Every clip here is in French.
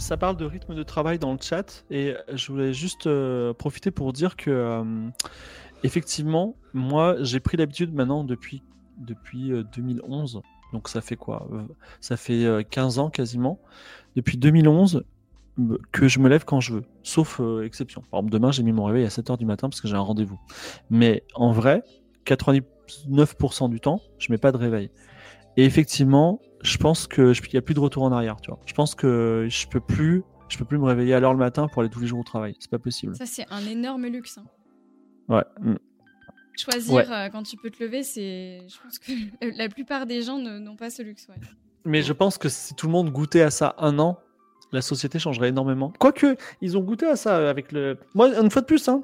ça parle de rythme de travail dans le chat et je voulais juste euh, profiter pour dire que euh, effectivement, moi, j'ai pris l'habitude maintenant depuis depuis 2011. Donc ça fait quoi? Ça fait 15 ans quasiment. Depuis 2011 que je me lève quand je veux, sauf exception. Demain, j'ai mis mon réveil à 7h du matin parce que j'ai un rendez-vous. Mais en vrai, 99% du temps, je mets pas de réveil. Et effectivement, je pense que il n'y a plus de retour en arrière. Tu vois. Je pense que je peux plus, je peux plus me réveiller à l'heure le matin pour aller tous les jours au travail. C'est pas possible. Ça c'est un énorme luxe. Hein. Ouais. Mm. Choisir euh, quand tu peux te lever, c'est. Je pense que la plupart des gens n'ont pas ce luxe. Ouais. Mais je pense que si tout le monde goûtait à ça un an, la société changerait énormément. Quoique, ils ont goûté à ça avec le. Moi, une fois de plus, hein,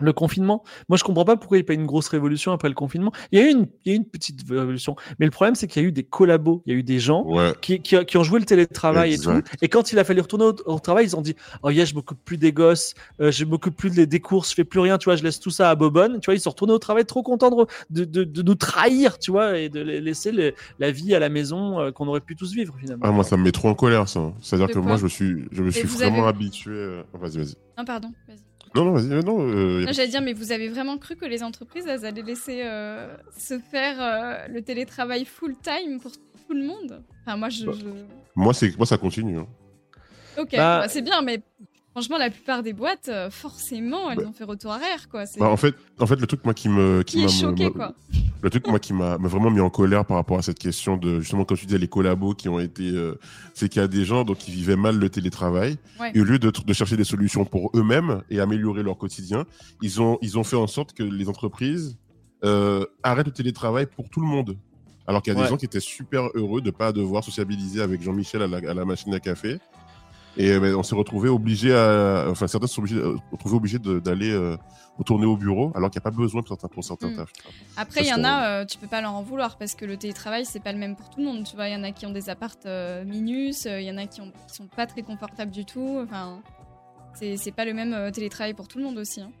le confinement, moi je comprends pas pourquoi il n'y a pas une grosse révolution après le confinement. Il y a eu une, il y a une petite révolution, mais le problème c'est qu'il y a eu des collabos, il y a eu des gens qui, qui, ont joué le télétravail et tout. Et quand il a fallu retourner au, travail, ils ont dit oh yeah je m'occupe plus des gosses, euh, je m'occupe plus des, des courses, je fais plus rien, tu vois, je laisse tout ça à Bobonne. Tu vois, ils sont retournés au travail trop contents de, de, de, nous trahir, tu vois, et de laisser la vie à la maison euh, qu'on aurait pu tous vivre finalement. Ah moi ça me met trop en colère ça. C'est-à-dire que moi je suis, je me suis vraiment habitué. Euh, vas-y vas-y. Non pardon. Vas-y. Non, non, vas-y, non. Euh, J'allais dire, mais vous avez vraiment cru que les entreprises, elles allaient laisser euh, se faire euh, le télétravail full-time pour tout le monde? Enfin, moi, je. Bah, moi, moi, ça continue. Hein. Ok, bah, bah, c'est bien, mais Franchement, la plupart des boîtes, euh, forcément, elles bah. ont fait retour arrière, quoi. Bah, en fait, en fait, le truc moi qui me, qui, m'a choqué, quoi. Le truc moi qui m'a vraiment mis en colère par rapport à cette question de justement quand tu disais les collabos qui ont été, euh, c'est qu'il y a des gens donc qui vivaient mal le télétravail et au lieu de, de, chercher des solutions pour eux-mêmes et améliorer leur quotidien, ils ont ils ont fait en sorte que les entreprises euh, arrêtent le télétravail pour tout le monde. Alors qu'il y a des gens qui étaient super heureux de pas devoir sociabiliser avec Jean-Michel à la, à la machine à café et euh, ben, on s'est retrouvé obligé à, enfin certains sont obligés, retrouvés obligés d'aller euh, retourner au bureau, alors qu'il n'y a pas besoin pour certains, pour certains mm. Après, il y en a, euh, tu peux pas leur en vouloir parce que le télétravail c'est pas le même pour tout le monde. Tu vois, il y en a qui ont des appartes minus, il y en a qui, ont, qui sont pas très confortables du tout. Enfin, c'est pas le même télétravail pour tout le monde aussi. Hein.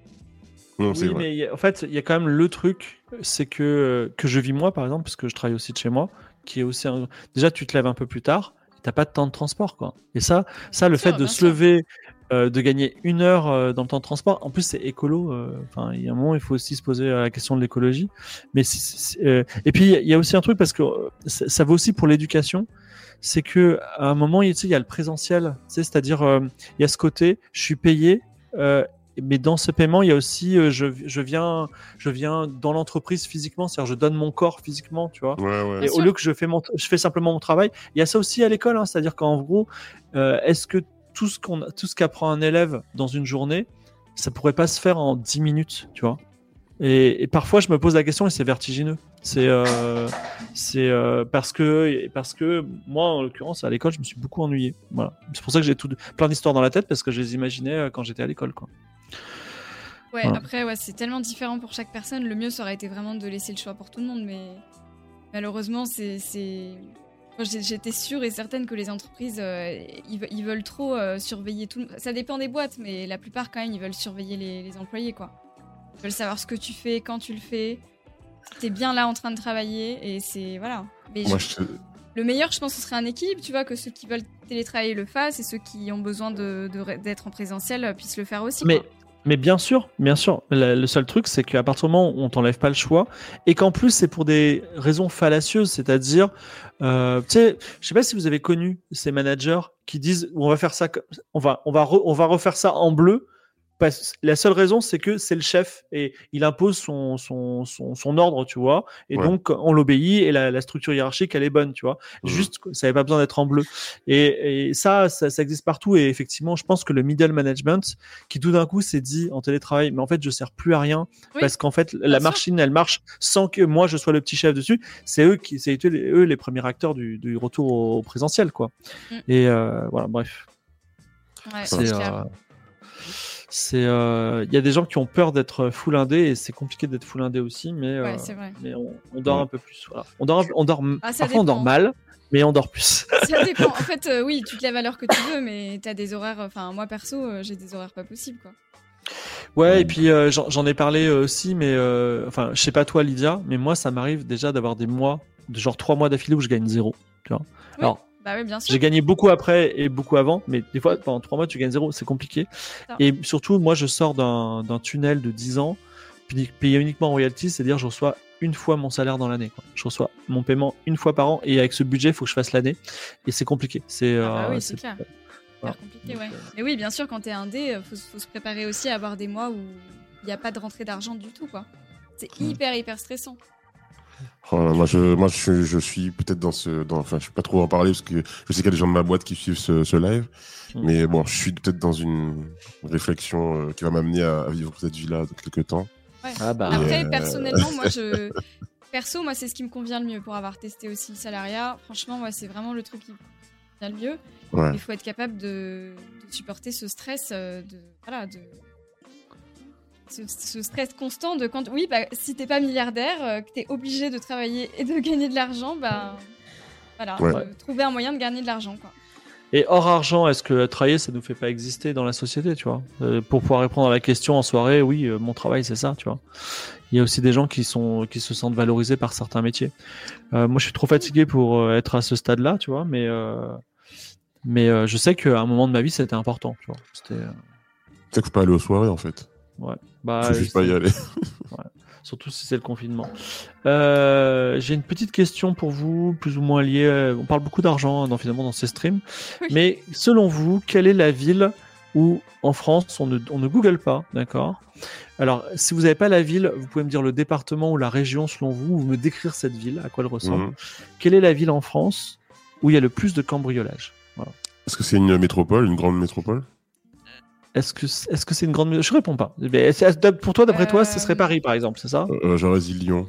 Non, oui, mais en fait, il y a quand même le truc, c'est que que je vis moi par exemple, parce que je travaille aussi de chez moi, qui est aussi déjà tu te lèves un peu plus tard t'as pas de temps de transport, quoi. Et ça, ça, le fait de se lever, euh, de gagner une heure euh, dans le temps de transport, en plus c'est écolo. Euh, enfin, il y a un moment, il faut aussi se poser la question de l'écologie. Mais et puis il y a aussi un truc parce que ça, vaut aussi pour l'éducation, c'est que à un moment, il y a le présentiel, c'est-à-dire il y a ce côté, je suis payé mais dans ce paiement, il y a aussi, euh, je, je, viens, je viens dans l'entreprise physiquement, c'est-à-dire je donne mon corps physiquement, tu vois. et au lieu que je fais, mon, je fais simplement mon travail, il y a ça aussi à l'école, hein, c'est-à-dire qu'en gros, euh, est-ce que tout ce qu'on, tout ce qu'apprend un élève dans une journée, ça pourrait pas se faire en 10 minutes, tu vois? Et, parfois, je me pose la question et c'est vertigineux. C'est euh, c'est parce que parce que moi, en l'occurrence, à l'école, je me suis beaucoup ennuyé. Voilà. C'est pour ça que j'ai tout plein d'histoires dans la tête parce que je les imaginais quand j'étais à l'école, quoi. Ouais, après, ouais, c'est tellement différent pour chaque personne. Le mieux, ça aurait été vraiment de laisser le choix pour tout le monde, mais malheureusement, c'est. J'étais sûre et certaine que les entreprises, euh, ils, veulent trop euh, surveiller tout. Ça dépend des boîtes, mais la plupart, quand même, ils veulent surveiller les, employés, quoi. Ils veulent savoir ce que tu fais, quand tu le fais. T'es bien là en train de travailler, et c'est. Voilà. Le meilleur, je pense, ce serait un équilibre, tu vois, que ceux qui veulent télétravailler le fassent et ceux qui ont besoin d'être de, en présentiel puissent le faire aussi. Mais mais bien sûr, bien sûr. Le, seul truc, c'est qu'à partir du moment où on t'enlève pas le choix, et qu'en plus c'est pour des raisons fallacieuses, c'est-à-dire, euh, tu sais, je sais pas si vous avez connu ces managers qui disent, on va faire ça, on va, on va, on va refaire ça en bleu la seule raison, c'est que c'est le chef et il impose son, son, son, ordre, tu vois. Et donc, on l'obéit et la, structure hiérarchique, elle est bonne, tu vois. Mmh. Juste, ça n'avait pas besoin d'être en bleu. Et, ça, ça, existe partout. Et effectivement, je pense que le middle management, qui tout d'un coup s'est dit en télétravail, mais en fait, je sers plus à rien parce qu'en fait, la machine, elle marche sans que moi, je sois le petit chef dessus. C'est eux qui, c'est eux les premiers acteurs du, du retour au, présentiel, quoi. Mmh. Et euh, voilà, bref. Ouais, c'est c'est euh, il y a des gens qui ont peur d'être full indé et c'est compliqué d'être full indé aussi mais, euh, mais on, dort un peu plus voilà. on dort on dort ah, parfois on dort mal mais on dort plus. Ça dépend. En fait euh, oui tu te lèves à l'heure que tu veux mais tu as des horaires enfin moi perso j'ai des horaires pas possibles quoi. Ouais, et puis j'en ai parlé aussi, mais enfin, je sais pas toi, Lydia, mais moi, ça m'arrive déjà d'avoir des mois, de genre trois mois d'affilée où je gagne zéro. Tu vois. Alors, Bah oui, bien sûr. J'ai gagné beaucoup après et beaucoup avant, mais des fois, pendant trois mois, tu gagnes zéro, c'est compliqué. Et surtout, moi, je sors d'un tunnel de 10 ans, payé uniquement en royalties, c'est-à-dire je reçois une fois mon salaire dans l'année. Je reçois mon paiement une fois par an et avec ce budget, il faut que je fasse l'année. Et c'est compliqué. C'est ah bah oui, c'est clair. compliqué, ouais. Mais oui, bien sûr, quand t'es indé, il faut, faut, se préparer aussi à avoir des mois où il n'y a pas de rentrée d'argent du tout, quoi. C'est hyper, hyper stressant. Oh moi, je, moi, je, je suis peut-être dans ce, dans, enfin, je vais pas trop en parler parce que je sais qu'il y a des gens de ma boîte qui suivent ce, ce live, mmh. mais bon, je suis peut-être dans une réflexion euh, qui va m'amener à, vivre cette vie-là de quelques temps. Ah bah. Après, euh, personnellement, moi, je, perso, moi, c'est ce qui me convient le mieux pour avoir testé aussi le salariat. Franchement, moi, c'est vraiment le truc qui me convient le mieux. Il faut être capable de, de supporter ce stress, euh, de, voilà, de ce, stress constant de quand, oui, bah, si t'es pas milliardaire, euh, que t'es obligé de travailler et de gagner de l'argent, bah, voilà, trouver un moyen de gagner de l'argent, quoi. Et hors argent, est-ce que travailler, ça nous fait pas exister dans la société, tu vois? Euh, Pour pouvoir répondre à la question en soirée, oui, euh, mon travail, c'est ça, tu vois. Il y a aussi des gens qui sont qui se sentent valorisés par certains métiers. moi, je suis trop fatigué pour être à ce stade-là, tu vois, mais mais je sais qu'à un moment de ma vie, c'était important, tu vois. C'était. Sais que je peux aller aux soirées, en fait. Ouais. Bah, juste pas y aller. Surtout si c'est le confinement. Euh, j'ai une petite question pour vous, plus ou moins liée. Euh, on parle beaucoup d'argent hein, dans, finalement dans ces streams. Mais selon vous, quelle est la ville où en France on ne, on ne Google pas, d'accord? Alors, si vous n'avez pas la ville, vous pouvez me dire le département ou la région selon vous, ou me décrire cette ville, à quoi elle ressemble. Mhm. Quelle est la ville en France où il y a le plus de cambriolage Est-ce que c'est une métropole, une grande métropole? Est-ce que c'est une grande Je réponds pas. pour toi, d'après toi, ce serait euh, Paris, par exemple, c'est ça? Euh, J'aurais dit Lyon.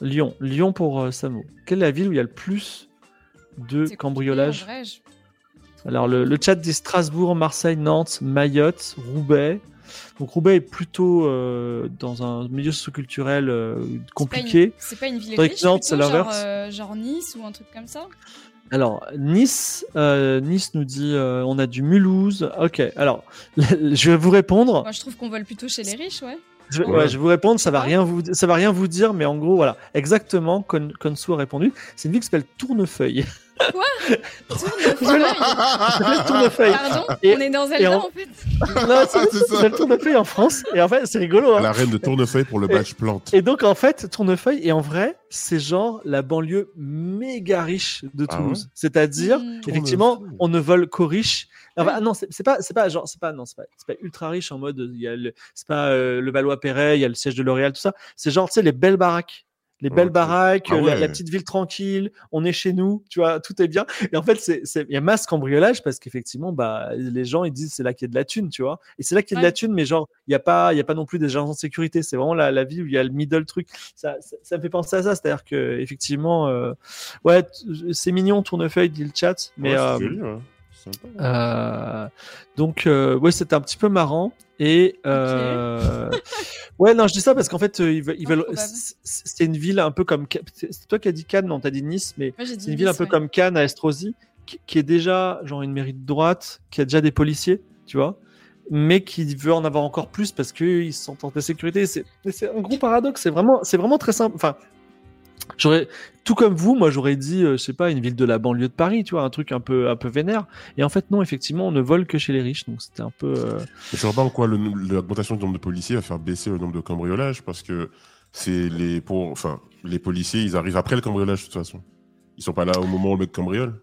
Lyon, Lyon pour euh, Samo. Quelle est la ville où il y a le plus de cambriolage Alors le, chat dit Strasbourg, Marseille, Nantes, Mayotte, Roubaix. Donc Roubaix est plutôt dans un milieu socioculturel compliqué. C'est pas, une ville riche, Nantes, c'est l'inverse. genre Nice ou un truc comme ça? Alors, Nice, euh, Nice nous dit euh, on a du Mulhouse. Ok, alors, je vais vous répondre. Moi, je trouve qu'on vole plutôt chez les riches, ouais. Je, ouais. je vais vous répondre, ça va rien vous, ça va rien vous dire, mais en gros, voilà, exactement, comme Konsu a répondu, c'est une ville qui s'appelle Tournefeuille. Quoi Tournefeuille. Pardon On est dans Zelda en... en fait. Non, c'est le Tournefeuille en France. Et en fait, c'est rigolo. Hein. La reine de Tournefeuille pour le badge plante. Et donc, en fait, Tournefeuille, et en vrai, c'est genre la banlieue méga riche de ah Toulouse. C'est-à-dire, mmh. effectivement, on ne vole qu'aux riches. Enfin, non, c'est pas, c'est pas genre, c'est pas, non, c'est pas, pas, ultra riche en mode, il y a le, c'est pas euh, le Valois-Perret, il y a le siège de L'Oréal, tout ça. C'est genre, tu sais, les belles baraques les belles baraques, ah la, petite ville tranquille, on est chez nous, tu vois, tout est bien. Et en fait, c'est, il y a masse cambriolage parce qu'effectivement, bah, les gens ils disent c'est là qu'il y a de la thune, tu vois. Et c'est là qu'il y a de la thune, mais genre, il n'y a pas, il y a pas non plus des agents de sécurité. C'est vraiment la, la ville où il y a le middle truc. Ça, ça, me fait penser à ça, c'est-à-dire que effectivement, euh, ouais, c'est mignon, tournefeuille dit le chat, mais euh, euh, donc, euh, ouais, c'était un petit peu marrant. Et euh, ouais, non, je dis ça parce qu'en fait, ils veulent. c'est une ville un peu comme. C'est toi qui as dit Cannes, non, t'as dit Nice, mais c'est une ville un peu comme Cannes à Estrosi, qui, est déjà genre une mairie de droite, qui a déjà des policiers, tu vois, mais qui veut en avoir encore plus parce qu'ils se sentent en sécurité. C'est un gros paradoxe. C'est vraiment, c'est vraiment très simple. Enfin, J'aurais, tout comme vous, moi j'aurais dit, euh, je sais pas, une ville de la banlieue de Paris, tu vois, un truc un peu, un peu vénère. Et en fait, non, effectivement, on ne vole que chez les riches, donc c'était un peu. Euh... Sais pas en quoi l'augmentation du nombre de policiers va faire baisser le nombre de cambriolages, parce que c'est les, pour, enfin, les policiers, ils arrivent après le cambriolage de toute façon. Ils sont pas là au moment où le mec cambriole.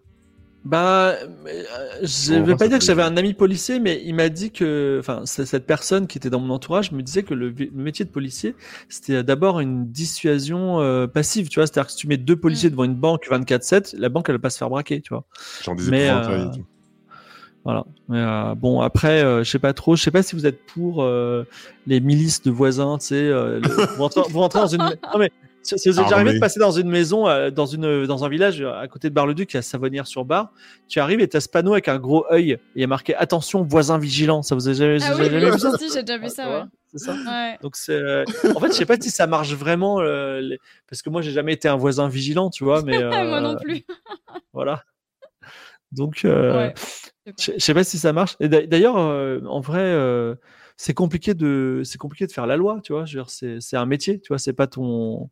Bah, euh, je ne vais pas dire que j'avais un ami policier, mais il m'a dit que, enfin, cette personne qui était dans mon entourage me disait que le, métier de policier, c'était d'abord une dissuasion euh, passive, tu vois. C'est-à-dire que si tu mets deux policiers mm. devant une banque 24/7, la banque elle va pas se faire braquer, tu vois. J'en disais mais, euh, voilà. Mais, bon, après, je sais pas trop. Je sais pas si vous êtes pour les milices de voisins, tu sais. vous, vous rentrez dans une. Non mais si vous êtes arrivé de passer dans une maison, euh, dans, une, dans un village euh, à côté de Bar-le-Duc, à Savonnières-sur-Bar, tu arrives et tu as ce panneau avec un gros œil et il y a marqué Attention, voisin vigilant. Ça vous a jamais, ah oui, jamais vu ça? j'ai déjà vu ça, ouais. C'est ça? Donc c'est. Euh, en fait, je sais pas si ça marche vraiment, parce que moi, j'ai jamais été un voisin vigilant, tu vois, mais. moi non plus. voilà. Donc, euh, Je sais pas si ça marche. Et d'ailleurs, en vrai, c'est compliqué de c'est compliqué de faire la loi, tu vois. C'est c'est un métier, tu vois. C'est pas ton.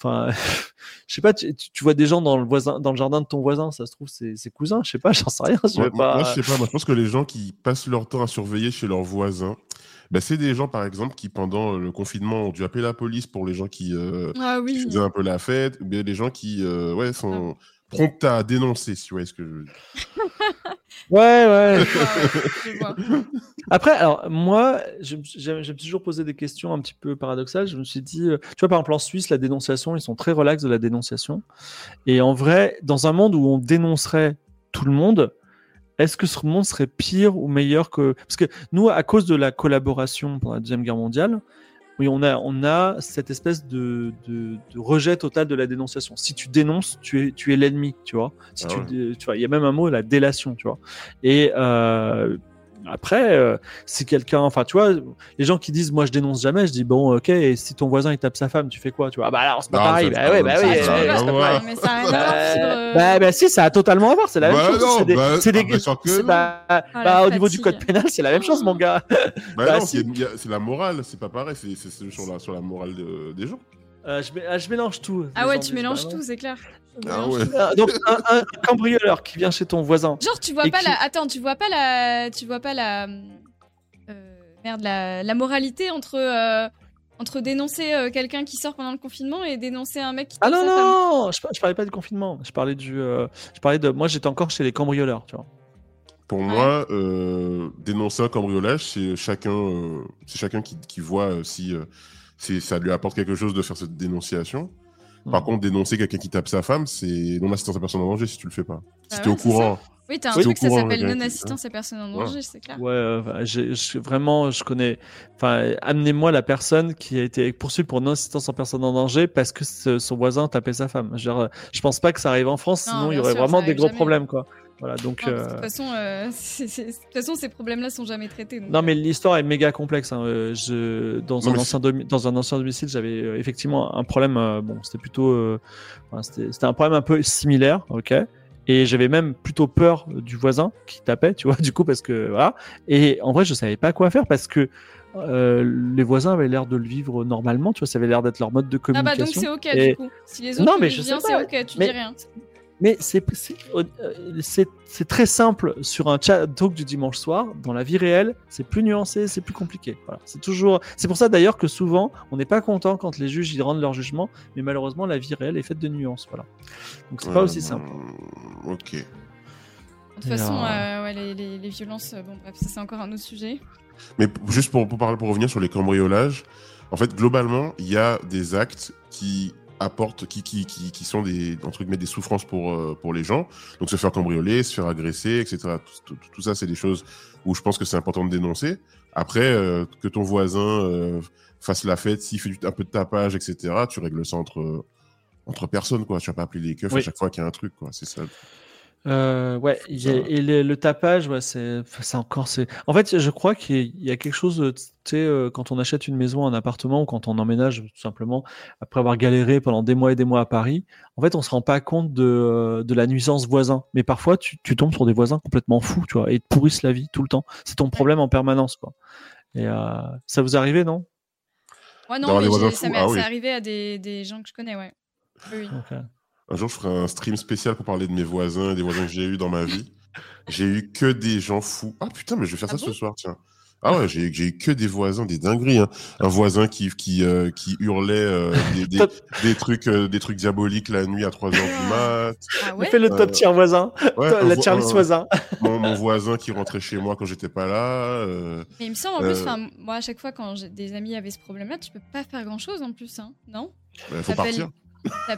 Enfin, je sais pas. Tu, vois des gens dans le voisin, dans le jardin de ton voisin, ça se trouve c'est ses cousins. Je sais pas. J'en sais rien. Je moi, pas... moi, je sais pas. Moi, je pense que les gens qui passent leur temps à surveiller chez leurs voisins, ben, c'est des gens, par exemple, qui, pendant le confinement, ont dû appeler la police pour les gens qui, euh, ah, oui. faisaient un peu la fête, ou bien des gens qui euh, ouais, sont ah. Prompts à dénoncer, si vous voyez ce que je veux dire. Ouais, ouais. Après, alors moi, suis toujours posé des questions un petit peu paradoxales. Je me suis dit, euh, tu vois, par exemple en Suisse, la dénonciation, ils sont très relax de la dénonciation. Et en vrai, dans un monde où on dénoncerait tout le monde, est-ce que ce monde serait pire ou meilleur que parce que nous, à cause de la collaboration pendant la deuxième guerre mondiale, oui, on a, on a cette espèce de, de, de, rejet total de la dénonciation. Si tu dénonces, tu es, tu es l'ennemi, tu vois. Si ah tu, tu vois, il y a même un mot, la délation, tu vois. Et euh, après, euh, si quelqu'un, enfin, tu vois, les gens qui disent, moi, je dénonce jamais, je dis, bon, ok, et si ton voisin il tape sa femme, tu fais quoi, tu vois? Ah bah alors c'est pas pareil. Bah ouais, bah oui. Mais ça a à voir. Bah, bah si, ça a totalement à voir. C'est la même bah chose. C'est des, c'est bah, bah, bah, au niveau du code pénal, c'est la même chose, mon gars. Bah non, c'est la morale, c'est pas pareil. C'est sur la sur la morale des gens. Euh, je, je, mélange tout. Ah ouais, tu mélanges tout, c'est clair. Ah ouais. Ah, donc un, cambrioleur qui vient chez ton voisin. Genre tu vois pas la. Attends, tu vois pas la. Tu vois pas la. Euh, merde, la, la, moralité entre. Euh, entre dénoncer euh, quelqu'un qui sort pendant le confinement et dénoncer un mec qui Ah non, non, je, je, parlais pas du confinement. Je parlais du. je parlais de. Moi, j'étais encore chez les cambrioleurs, tu vois. Pour moi, dénoncer un cambriolage, c'est chacun, c'est chacun qui, qui voit si ça lui apporte quelque chose de faire cette dénonciation. Par contre, dénoncer quelqu'un qui tape sa femme, c'est non-assistance à personne en danger si tu le fais pas. Si tu es au courant. Oui, t'as un truc, ça s'appelle non-assistance à personne en danger, c'est clair. Ouais, euh, vraiment, je connais. Enfin, amenez-moi la personne qui a été poursuivie pour non-assistance en personne en danger parce que son voisin tapait sa femme. Genre, je pense pas que ça arrive en France, sinon il y aurait vraiment des gros problèmes, quoi. Voilà, donc. Euh, de toute façon, euh, façon, ces problèmes-là sont jamais traités. non, mais l'histoire est méga complexe. Hein. Je, dans, un ancien dans un ancien domicile, j'avais effectivement un problème. bon, c'était plutôt. c'était un problème un peu similaire, ok et j'avais même plutôt peur du voisin qui tapait, tu vois, du coup, parce que voilà. Et en vrai, je savais pas quoi faire parce que euh, les voisins avaient l'air de le vivre normalement, tu vois, ça avait l'air d'être leur mode de communication. Ah bah donc c'est ok du coup. Si les autres non, mais je bien, c'est ok, tu dis rien. Mais euh, c'est très simple sur un chat talk du dimanche soir. Dans la vie réelle, c'est plus nuancé, c'est plus compliqué. Voilà. C'est toujours. C'est pour ça d'ailleurs que souvent, on n'est pas content quand les juges y rendent leur jugement, mais malheureusement, la vie réelle est faite de nuances. Voilà. Donc c'est pas aussi simple. Ok. De toute façon, euh, ouais, les, les, violences, euh, bon bref, ça c'est encore un autre sujet. Mais juste pour, pour, parler, pour revenir sur les cambriolages, en fait, globalement, il y a des actes qui apportent, qui, qui, qui, qui, sont des, entre guillemets, des souffrances pour, euh, pour les gens. Donc se faire cambrioler, se faire agresser, etc. Tout, ça, c'est des choses où je pense que c'est important de dénoncer. Après, euh, que ton voisin euh, fasse la fête, s'il fait un peu de tapage, etc., tu règles ça entre, entre personnes, quoi. Tu vas pas appeler les keufs à chaque fois qu'il y a un truc, quoi. C'est ça. Euh, ouais, et le, tapage, ouais, c'est, c'est encore, c'est. En fait, je crois qu'il y a quelque chose, tu sais, euh, quand on achète une maison, un appartement, ou quand on emménage, tout simplement, après avoir galéré pendant des mois et des mois à Paris, en fait, on se rend pas compte de, de la nuisance voisin. Mais parfois, tu, tu tombes sur des voisins complètement fous, tu vois, et te pourrissent la vie tout le temps. C'est ton problème en permanence, quoi. Et euh, ça vous arrive, non? Ouais, non, mais ça m'est ah arrivé à des, des gens que je connais, ouais. Oui. Un jour, je ferai un stream spécial pour parler de mes voisins et des voisins que j'ai eu dans ma vie. J'ai eu que des gens fous. Ah putain, mais je vais faire ah ça ce soir, tiens. Ah ouais, j'ai eu que des voisins, des dingueries. Hein. Un voisin qui qui euh, qui hurlait euh, des, des, trucs euh, des trucs diaboliques la nuit à 3 heures du mat. Ah ouais fait le top tier voisin. la Charlie voisin. Mon, mon, voisin qui rentrait chez moi quand j'étais pas là. Mais il me semble en plus, moi à chaque fois quand des amis avaient ce problème-là, tu peux pas faire grand-chose en plus, hein, non? Il bah, faut partir.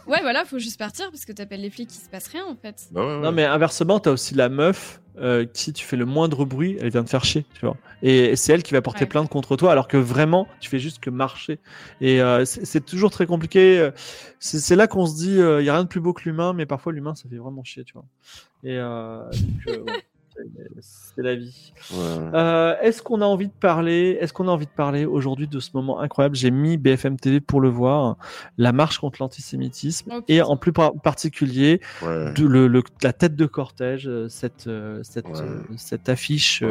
Ouais, voilà, faut juste partir parce que t'appelles les flics, il se passe rien en fait. Bah non, mais inversement, t'as aussi la meuf euh, qui, tu fais le moindre bruit, elle vient te faire chier, tu vois. Et c'est elle qui va porter plainte contre toi, alors que vraiment, tu fais juste que marcher. Et euh, c'est toujours très compliqué. C'est là qu'on se dit, il euh, y a rien de plus beau que l'humain, mais parfois l'humain, ça fait vraiment chier, tu vois. Et c'est la vie. Euh, est-ce qu'on a envie de parler Est-ce qu'on a envie de parler aujourd'hui de ce moment incroyable? J'ai mis BFM TV pour le voir, la marche contre l'antisémitisme oh, et en plus particulier le, la tête de cortège, euh, cette euh, cette, affiche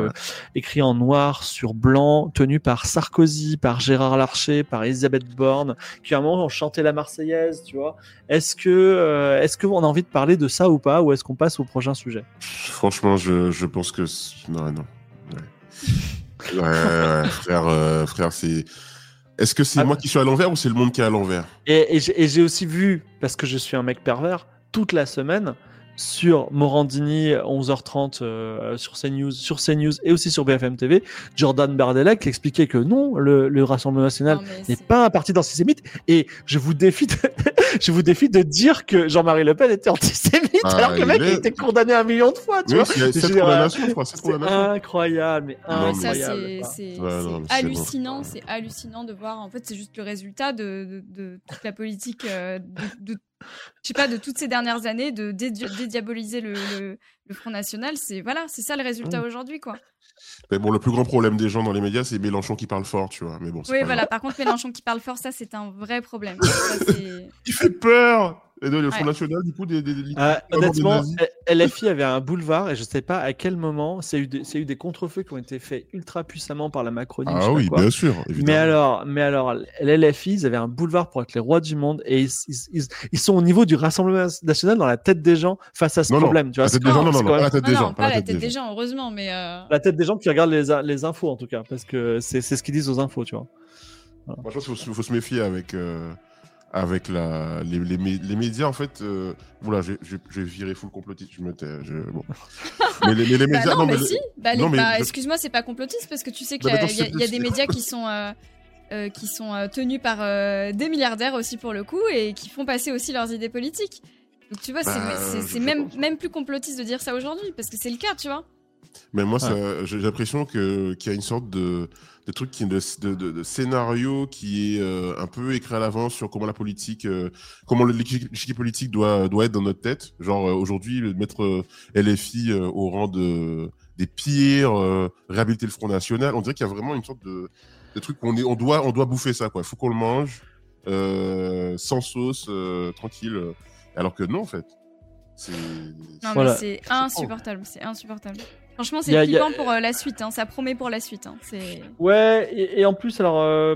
écrite en noir sur blanc, tenue par Sarkozy, par Gérard Larcher, par Elisabeth Borne, qui à un moment ont chanté la Marseillaise, tu vois. Est-ce que est-ce qu'on a envie de parler de ça ou pas, ou est-ce qu'on passe au prochain sujet? Franchement, je, je pense que non, non. Ouais, frère, euh, frère, c'est. Est-ce que c'est ah. moi qui suis à l'envers ou c'est le monde qui est à l'envers? Et, et j'ai aussi vu, parce que je suis un mec pervers, toute la semaine, sur Morandini 11h30 euh, sur CNews, sur CNews et aussi sur BFM TV, Jordan Bardella qui expliquait que non, le, le Rassemblement national n'est pas un parti d'antisémite et je vous défie de, je vous défie de dire que Jean-Marie Le Pen était antisémite ah, alors que le mec a été condamné un million de fois, tu vois. C'est incroyable, mais incroyable. C'est hallucinant, c'est hallucinant de voir. En fait, c'est juste le résultat de, de, toute la politique euh, de, de je sais pas, de toutes ces dernières années, de dédiaboliser le, le, Front National. C'est voilà, c'est ça le résultat mmh. aujourd'hui, quoi. Mais bon, le plus grand problème des gens dans les médias, c'est Mélenchon qui parle fort, tu vois. Mais bon. Oui, voilà. Par contre, Mélenchon qui parle fort, ça, c'est un vrai problème. Il fait peur. Et le Front National, du coup, des, euh, honnêtement, LFI avait un boulevard et je ne sais pas à quel moment c'est eu, des, eu des contre-feux qui ont été faits ultra puissamment par la Macronie. Ah oui, bien sûr. Mais alors, mais alors, LFI, ils avaient un boulevard pour être les rois du monde et ils, sont au niveau du Rassemblement national dans la tête des gens face à ce problème. Tu vois, la tête des gens, non, non, pas la tête des gens. Pas la tête des gens, heureusement, mais. Euh, la tête des gens qui regardent les, les infos en tout cas, parce que c'est ce qu'ils disent aux infos, tu vois. Moi, je pense qu'il faut, se méfier avec. Euh, avec la, les, les, médias, en fait, euh, voilà, je, vais virer full complotiste, je me tais. bon. mais, les, les, médias. Bah non, mais, si. Bah, bah, excuse-moi, c'est pas complotiste parce que tu sais qu'il y, y, a des médias qui sont. Euh, euh, qui sont tenus par des milliardaires aussi pour le coup et qui font passer aussi leurs idées politiques. Donc tu vois, c'est même, même plus complotiste de dire ça aujourd'hui parce que c'est le cas, tu vois. Mais moi, j'ai l'impression qu'il y a une sorte de, de trucs qui de, de, de, scénario qui est euh, un peu écrit à l'avance sur comment la politique euh, comment l'échiquier politique doit doit être dans notre tête. Genre euh, aujourd'hui mettre LFI au rang de des pires réhabiliter le Front National on dirait qu'il y a vraiment une sorte de, de truc qu'on est on doit on doit bouffer ça quoi. Il faut qu'on le mange sans sauce tranquille alors que non en fait. C'est c'est insupportable c'est insupportable Franchement, c'est flippant pour euh, la suite. Hein. Ça promet pour la suite. Hein. Ouais, et, en plus, alors, euh,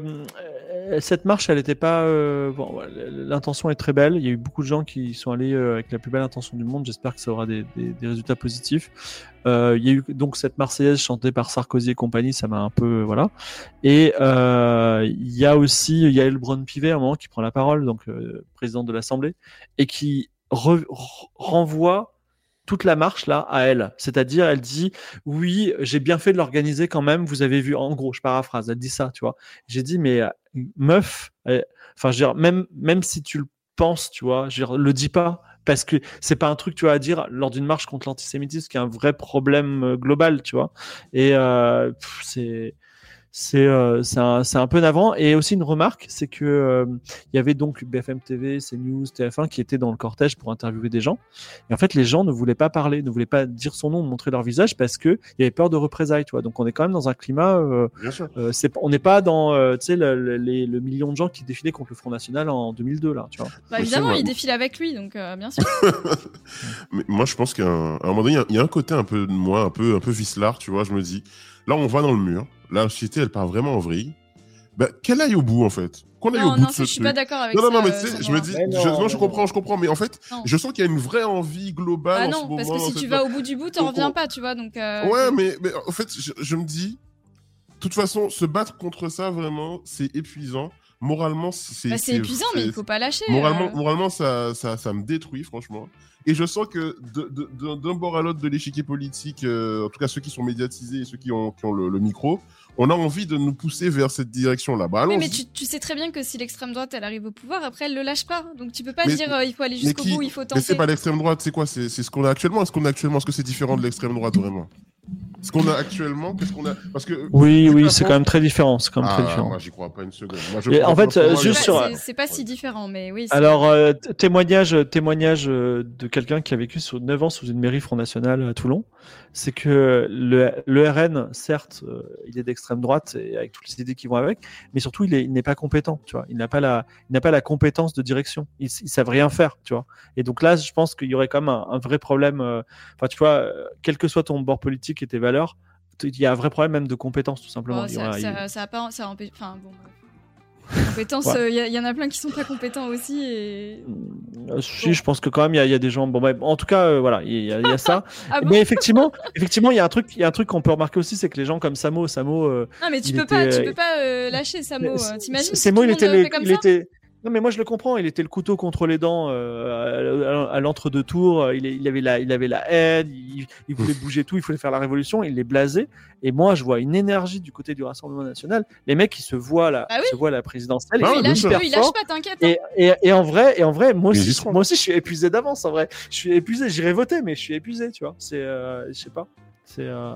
euh, cette marche, elle n'était pas. bon, l'intention est très belle. Il y a eu beaucoup de gens qui sont allés avec la plus belle intention du monde. J'espère que ça aura des, résultats positifs. il y a eu donc cette Marseillaise chantée par Sarkozy et compagnie. Ça m'a un peu. Voilà. Et il y a aussi Yael Braun-Pivet, à un moment, qui prend la parole, donc président de l'Assemblée, et qui renvoie toute la marche là à elle. C'est-à-dire, elle dit oui, j'ai bien fait de l'organiser quand même. Vous avez vu, en gros, je paraphrase, elle dit ça, tu vois. J'ai dit mais euh, meuf, enfin, je veux dire, même même si tu le penses, tu vois, je veux dire, le dis pas parce que c'est pas un truc tu vois à dire lors d'une marche contre l'antisémitisme qui est un vrai problème euh, global, tu vois. Et euh, c'est c'est euh, un, un, peu navrant. Et aussi une remarque, c'est que euh, il y avait donc BFM TV, CNews, TF1 qui étaient dans le cortège pour interviewer des gens. Et en fait, les gens ne voulaient pas parler, ne voulaient pas dire son nom, montrer leur visage parce que il y avait peur de représailles. Tu vois. Donc on est quand même dans un climat. Euh, euh on n'est pas dans tu sais le, le, million de gens qui défilaient contre le Front National en 2002 là. Tu vois. Bah, évidemment, ils défilent avec lui, donc bien sûr. Mais moi, je pense qu'à un, moment donné, il y, a un côté un peu de moi, un peu un peu vicelard, tu vois. Je me dis, là, on va dans le mur la société, elle part vraiment en vrille. Bah, qu'elle aille au bout, en fait. Qu'on aille non, au bout non, de ce je suis pas d'accord avec non, ça. Non, non, mais tu sais, je me dis, je, je comprends, je comprends, mais en fait, je sens qu'il y a une vraie envie globale. Ah non, en ce parce que si tu vas au bout du bout, t'en reviens pas, tu vois, donc. Euh, ouais, mais, mais en fait, je, me dis, de toute façon, se battre contre ça, vraiment, c'est épuisant. Moralement, c'est. Bah, c'est épuisant, mais il faut pas lâcher. Moralement, euh. moralement ça, ça, ça me détruit, franchement. Et je sens que d'un bord à l'autre de l'échiquier politique, euh, en tout cas ceux qui sont médiatisés et ceux qui ont, qui ont le, micro, on a envie de nous pousser vers cette direction-là. Bah, oui, mais tu, tu, sais très bien que si l'extrême droite elle arrive au pouvoir, après elle le lâche pas. Donc tu peux pas dire euh, il faut aller jusqu'au bout, il faut tenter. Mais c'est pas l'extrême droite, c'est quoi? C'est ce qu'on a actuellement. Est-ce qu'on a actuellement Est-ce que c'est différent de l'extrême droite vraiment? Ce qu'on a actuellement, qu'est-ce qu'on a Parce que oui, oui, c'est quand même très différent. C'est quand même très ah, différent. Moi, j'y crois pas une seconde. en fait, juste sur. C'est pas si différent, mais oui. Alors, euh, témoignage, témoignage euh, de quelqu'un qui a vécu sur 9 ans sous une mairie Front National à Toulon, c'est que le, le, RN, certes, euh, il est d'extrême droite et avec toutes les idées qui vont avec, mais surtout, il n'est pas compétent. Tu vois, il n'a pas la, il n'a pas la compétence de direction. Ils, ils savent rien faire. Tu vois. Et donc là, je pense qu'il y aurait quand même un, un vrai problème. Enfin, tu vois, quel que soit ton bord politique et tes valeurs il y a un vrai problème même de compétences tout simplement. ça, ça, a pas, ça enfin bon. Compétences, il y, en a plein qui sont pas compétents aussi. Et... Euh, si, je pense que quand même il y, a des gens. Bon, en tout cas, euh, voilà, il y, a ça. Ah mais effectivement, effectivement, il y a un truc, il y a un truc qu'on peut remarquer aussi, c'est que les gens comme Samo, Samo. Euh, non, mais tu peux pas, tu peux pas lâcher Samo. T'imagines Samo, il était, il était, non, mais moi je le comprends. Il était le couteau contre les dents euh, à, l'entre-deux tours. Il, il, avait la, il avait la haine. Il, voulait bouger tout. Il voulait faire la révolution. Il est blasé. Et moi, je vois une énergie du côté du Rassemblement national. Les mecs, ils se voient la, bah se voient la présidentielle. il, lâche, il lâche pas, t'inquiète. Hein. Et, et, en vrai, et en vrai, moi aussi, moi aussi, je suis épuisé d'avance. En vrai, je suis épuisé. J'irai voter, mais je suis épuisé. Tu vois, c'est, euh, je sais pas. C'est. Euh,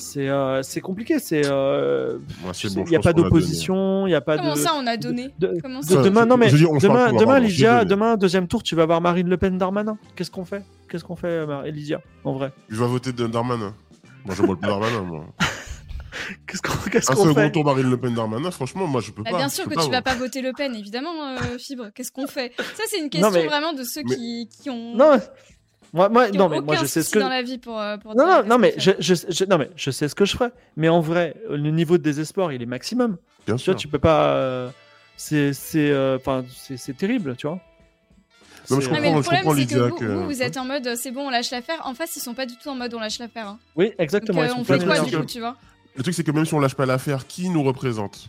c'est euh, c'est compliqué. C'est euh, il n'y a pas d'opposition, il y a pas Comment de. ça, on a donné Comment ça Demain, non mais demain, demain, Lydia, demain deuxième tour, tu vas voir Marine Le Pen Darmanin. Qu'est-ce qu'on fait? Qu'est-ce qu'on fait, Lydia, en vrai? Je vais voter de Darmanin. Moi, je vote Darmanin, moi. Qu'est-ce qu'on qu qu Un second tour Marine Le Pen Darmanin, franchement, moi je peux bah, pas. Bien sûr que tu vas pas voter Le Pen, évidemment, euh, Fibre. Qu'est-ce qu'on fait? Ça, c'est une question vraiment de ceux qui, qui ont. Non, moi, moi, non, mais moi, je sais ce que. dans la vie pour, euh, pour non, non, non, mais je, je, je, non, mais je sais ce que je ferais. Mais en vrai, le niveau de désespoir, il est maximum. Bien tu sûr. Vois, tu peux pas. Euh, c'est, c'est, euh, enfin, c'est terrible, tu vois. Non, je comprends, mais le problème, c'est que, vous, vous, vous, êtes en mode c'est bon, on lâche l'affaire. En face, ils sont pas du tout en mode on lâche l'affaire. Hein. Oui, exactement. Donc, on fait quoi du coup, tu vois? Le truc, c'est que même si on lâche pas l'affaire, qui nous représente?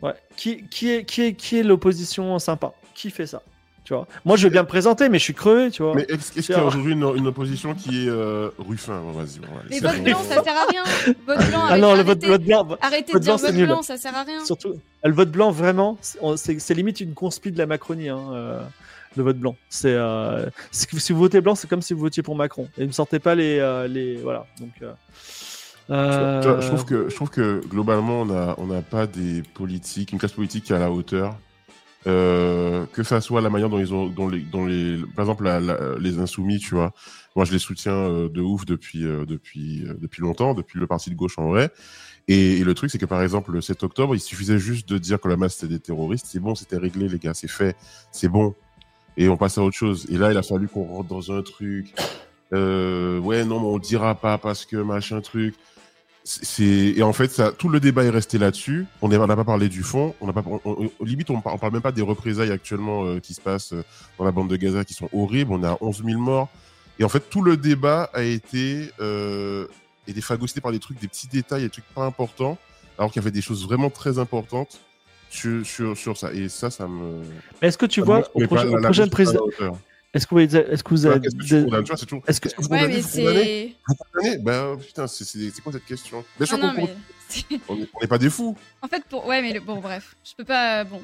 Ouais. Qui, qui est, qui est, qui est l'opposition sympa? Qui fait ça? Moi, je veux bien me présenter, mais je suis crevé, tu vois. Mais est-ce qu'il y a aujourd'hui une, opposition qui est euh, Ruffin? Vas-y, Mais vote blanc, ça sert à rien. Vote blanc, ah non, le vote, blanc. Arrêtez de dire vote blanc, ça sert à rien. Surtout, le vote blanc, vraiment, c'est limite une conspi de la Macronie. Hein, euh, le vote blanc. C'est euh, si vous votez blanc, c'est comme si vous votiez pour Macron. Et ne sortez pas les, euh, les voilà. Donc. Euh, je, trouve que je trouve que globalement on a on n'a pas des politiques, une classe politique qui est à la hauteur euh, que ça soit la manière dont ils ont, dont les, par exemple les insoumis, tu vois. Moi, je les soutiens euh, de ouf depuis euh, depuis depuis longtemps, depuis le parti de gauche en vrai. Et, le truc, c'est que par exemple, le 7 octobre, il suffisait juste de dire que la masse c'était des terroristes. C'est bon, c'était réglé, les gars, c'est fait, c'est bon. Et on passe à autre chose. Et là, il a fallu qu'on rentre dans un truc. ouais, non, mais on dira pas parce que machin truc et en fait ça tout le débat est resté là-dessus. On n'a pas parlé du fond. On n'a pas limite on, parle même pas des représailles actuellement euh, qui se passent euh, dans la bande de Gaza qui sont horribles. On a 11 000 morts. Et en fait tout le débat a été euh, été phagocyté par des trucs des petits détails des trucs pas importants alors qu'il y avait des choses vraiment très importantes sur, sur, ça. Et ça ça me est-ce que tu vois au, prochain, président est-ce que vous avez, est-ce que vous avez, est-ce que, vous ouais, mais c'est, vous condamnez Ben putain, c'est quoi cette question? Bien sûr qu'on on n'est pas des fous. En fait, pour, ouais, mais bon, bref, je peux pas, bon.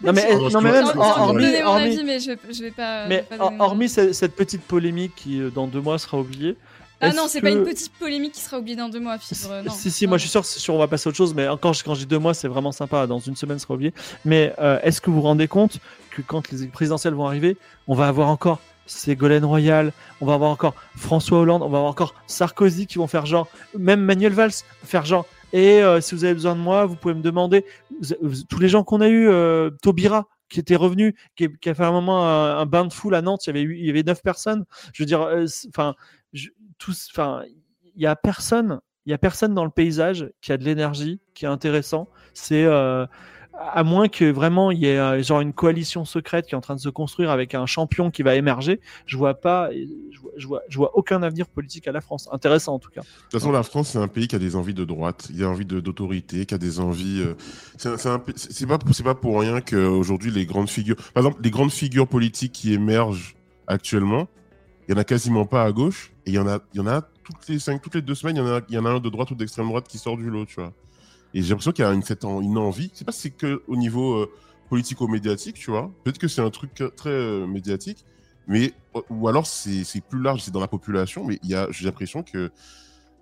Non mais, non, mais même hormis, hormis, mais je, je vais pas. Mais hormis cette petite polémique qui euh, dans deux mois sera oubliée, ah non, c'est pas une petite polémique qui sera oubliée dans deux mois, Fibre. Non, si, si, moi je suis sûr, sûr, on va passer à autre chose, mais quand, quand je dis deux mois, c'est vraiment sympa. Dans une semaine, ça sera oublié. Mais euh, est-ce que vous vous rendez compte quand les présidentielles vont arriver, on va avoir encore Ségolène Royal, on va avoir encore François Hollande, on va avoir encore Sarkozy qui vont faire genre, même Manuel Valls faire genre. Et euh, si vous avez besoin de moi, vous pouvez me demander. Tous les gens qu'on a eu, euh, Taubira, qui était revenu, qui, a fait un moment un, bain de foule à Nantes, il y avait, il y avait neuf personnes. Je veux dire, enfin, tous, enfin, il y a personne, il y a personne dans le paysage qui a de l'énergie, qui est intéressant. C'est euh, à moins que vraiment il y ait euh, genre une coalition secrète qui est en train de se construire avec un champion qui va émerger, je vois pas, je vois, aucun avenir politique à la France. Intéressant en tout cas. De toute façon, la France c'est un pays qui a des envies de droite, il a envie d'autorité, qui a des envies. Euh, c'est pas, c'est pas pour rien qu'aujourd'hui les grandes figures, par exemple les grandes figures politiques qui émergent actuellement, il y en a quasiment pas à gauche et il y en a, il y en a toutes les cinq, toutes les deux semaines, il y en a, il y en a un de droite ou d'extrême droite qui sort du lot, tu vois. Et j'ai l'impression qu'il y a une, cette, une envie. C'est pas si c'est que au niveau euh, politico-médiatique, tu vois. Peut-être que c'est un truc très euh, médiatique, mais ou alors c'est plus large, c'est dans la population. Mais il y a, j'ai l'impression que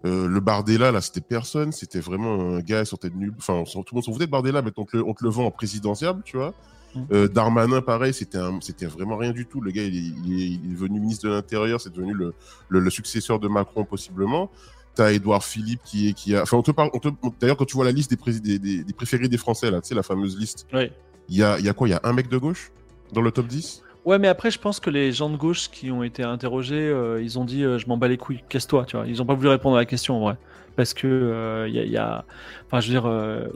Euh, le Bardella, là, c'était personne. C'était vraiment un gars sur tête nulle. Enfin, tout le monde s'en foutait de Bardella, mais on te, le, on te le vend en présidentiable, tu vois. Mm. Euh, Darmanin, pareil, c'était vraiment rien du tout. Le gars, il est, il est, devenu ministre de l'Intérieur, c'est devenu le, le, successeur de Macron, possiblement. T'as Edouard Philippe qui est, qui a, enfin, on te parle, on te... d'ailleurs, quand tu vois la liste des, des, des, préférés des Français, là, tu sais, la fameuse liste. Il y a, y a quoi? Il y a un mec de gauche dans le top 10? Ouais, mais après, je pense que les gens de gauche qui ont été interrogés, euh, ils ont dit je m'en bats les couilles, casse-toi, tu vois. Ils ont pas voulu répondre à la question en vrai parce que il euh, y, a, enfin, je veux dire, euh,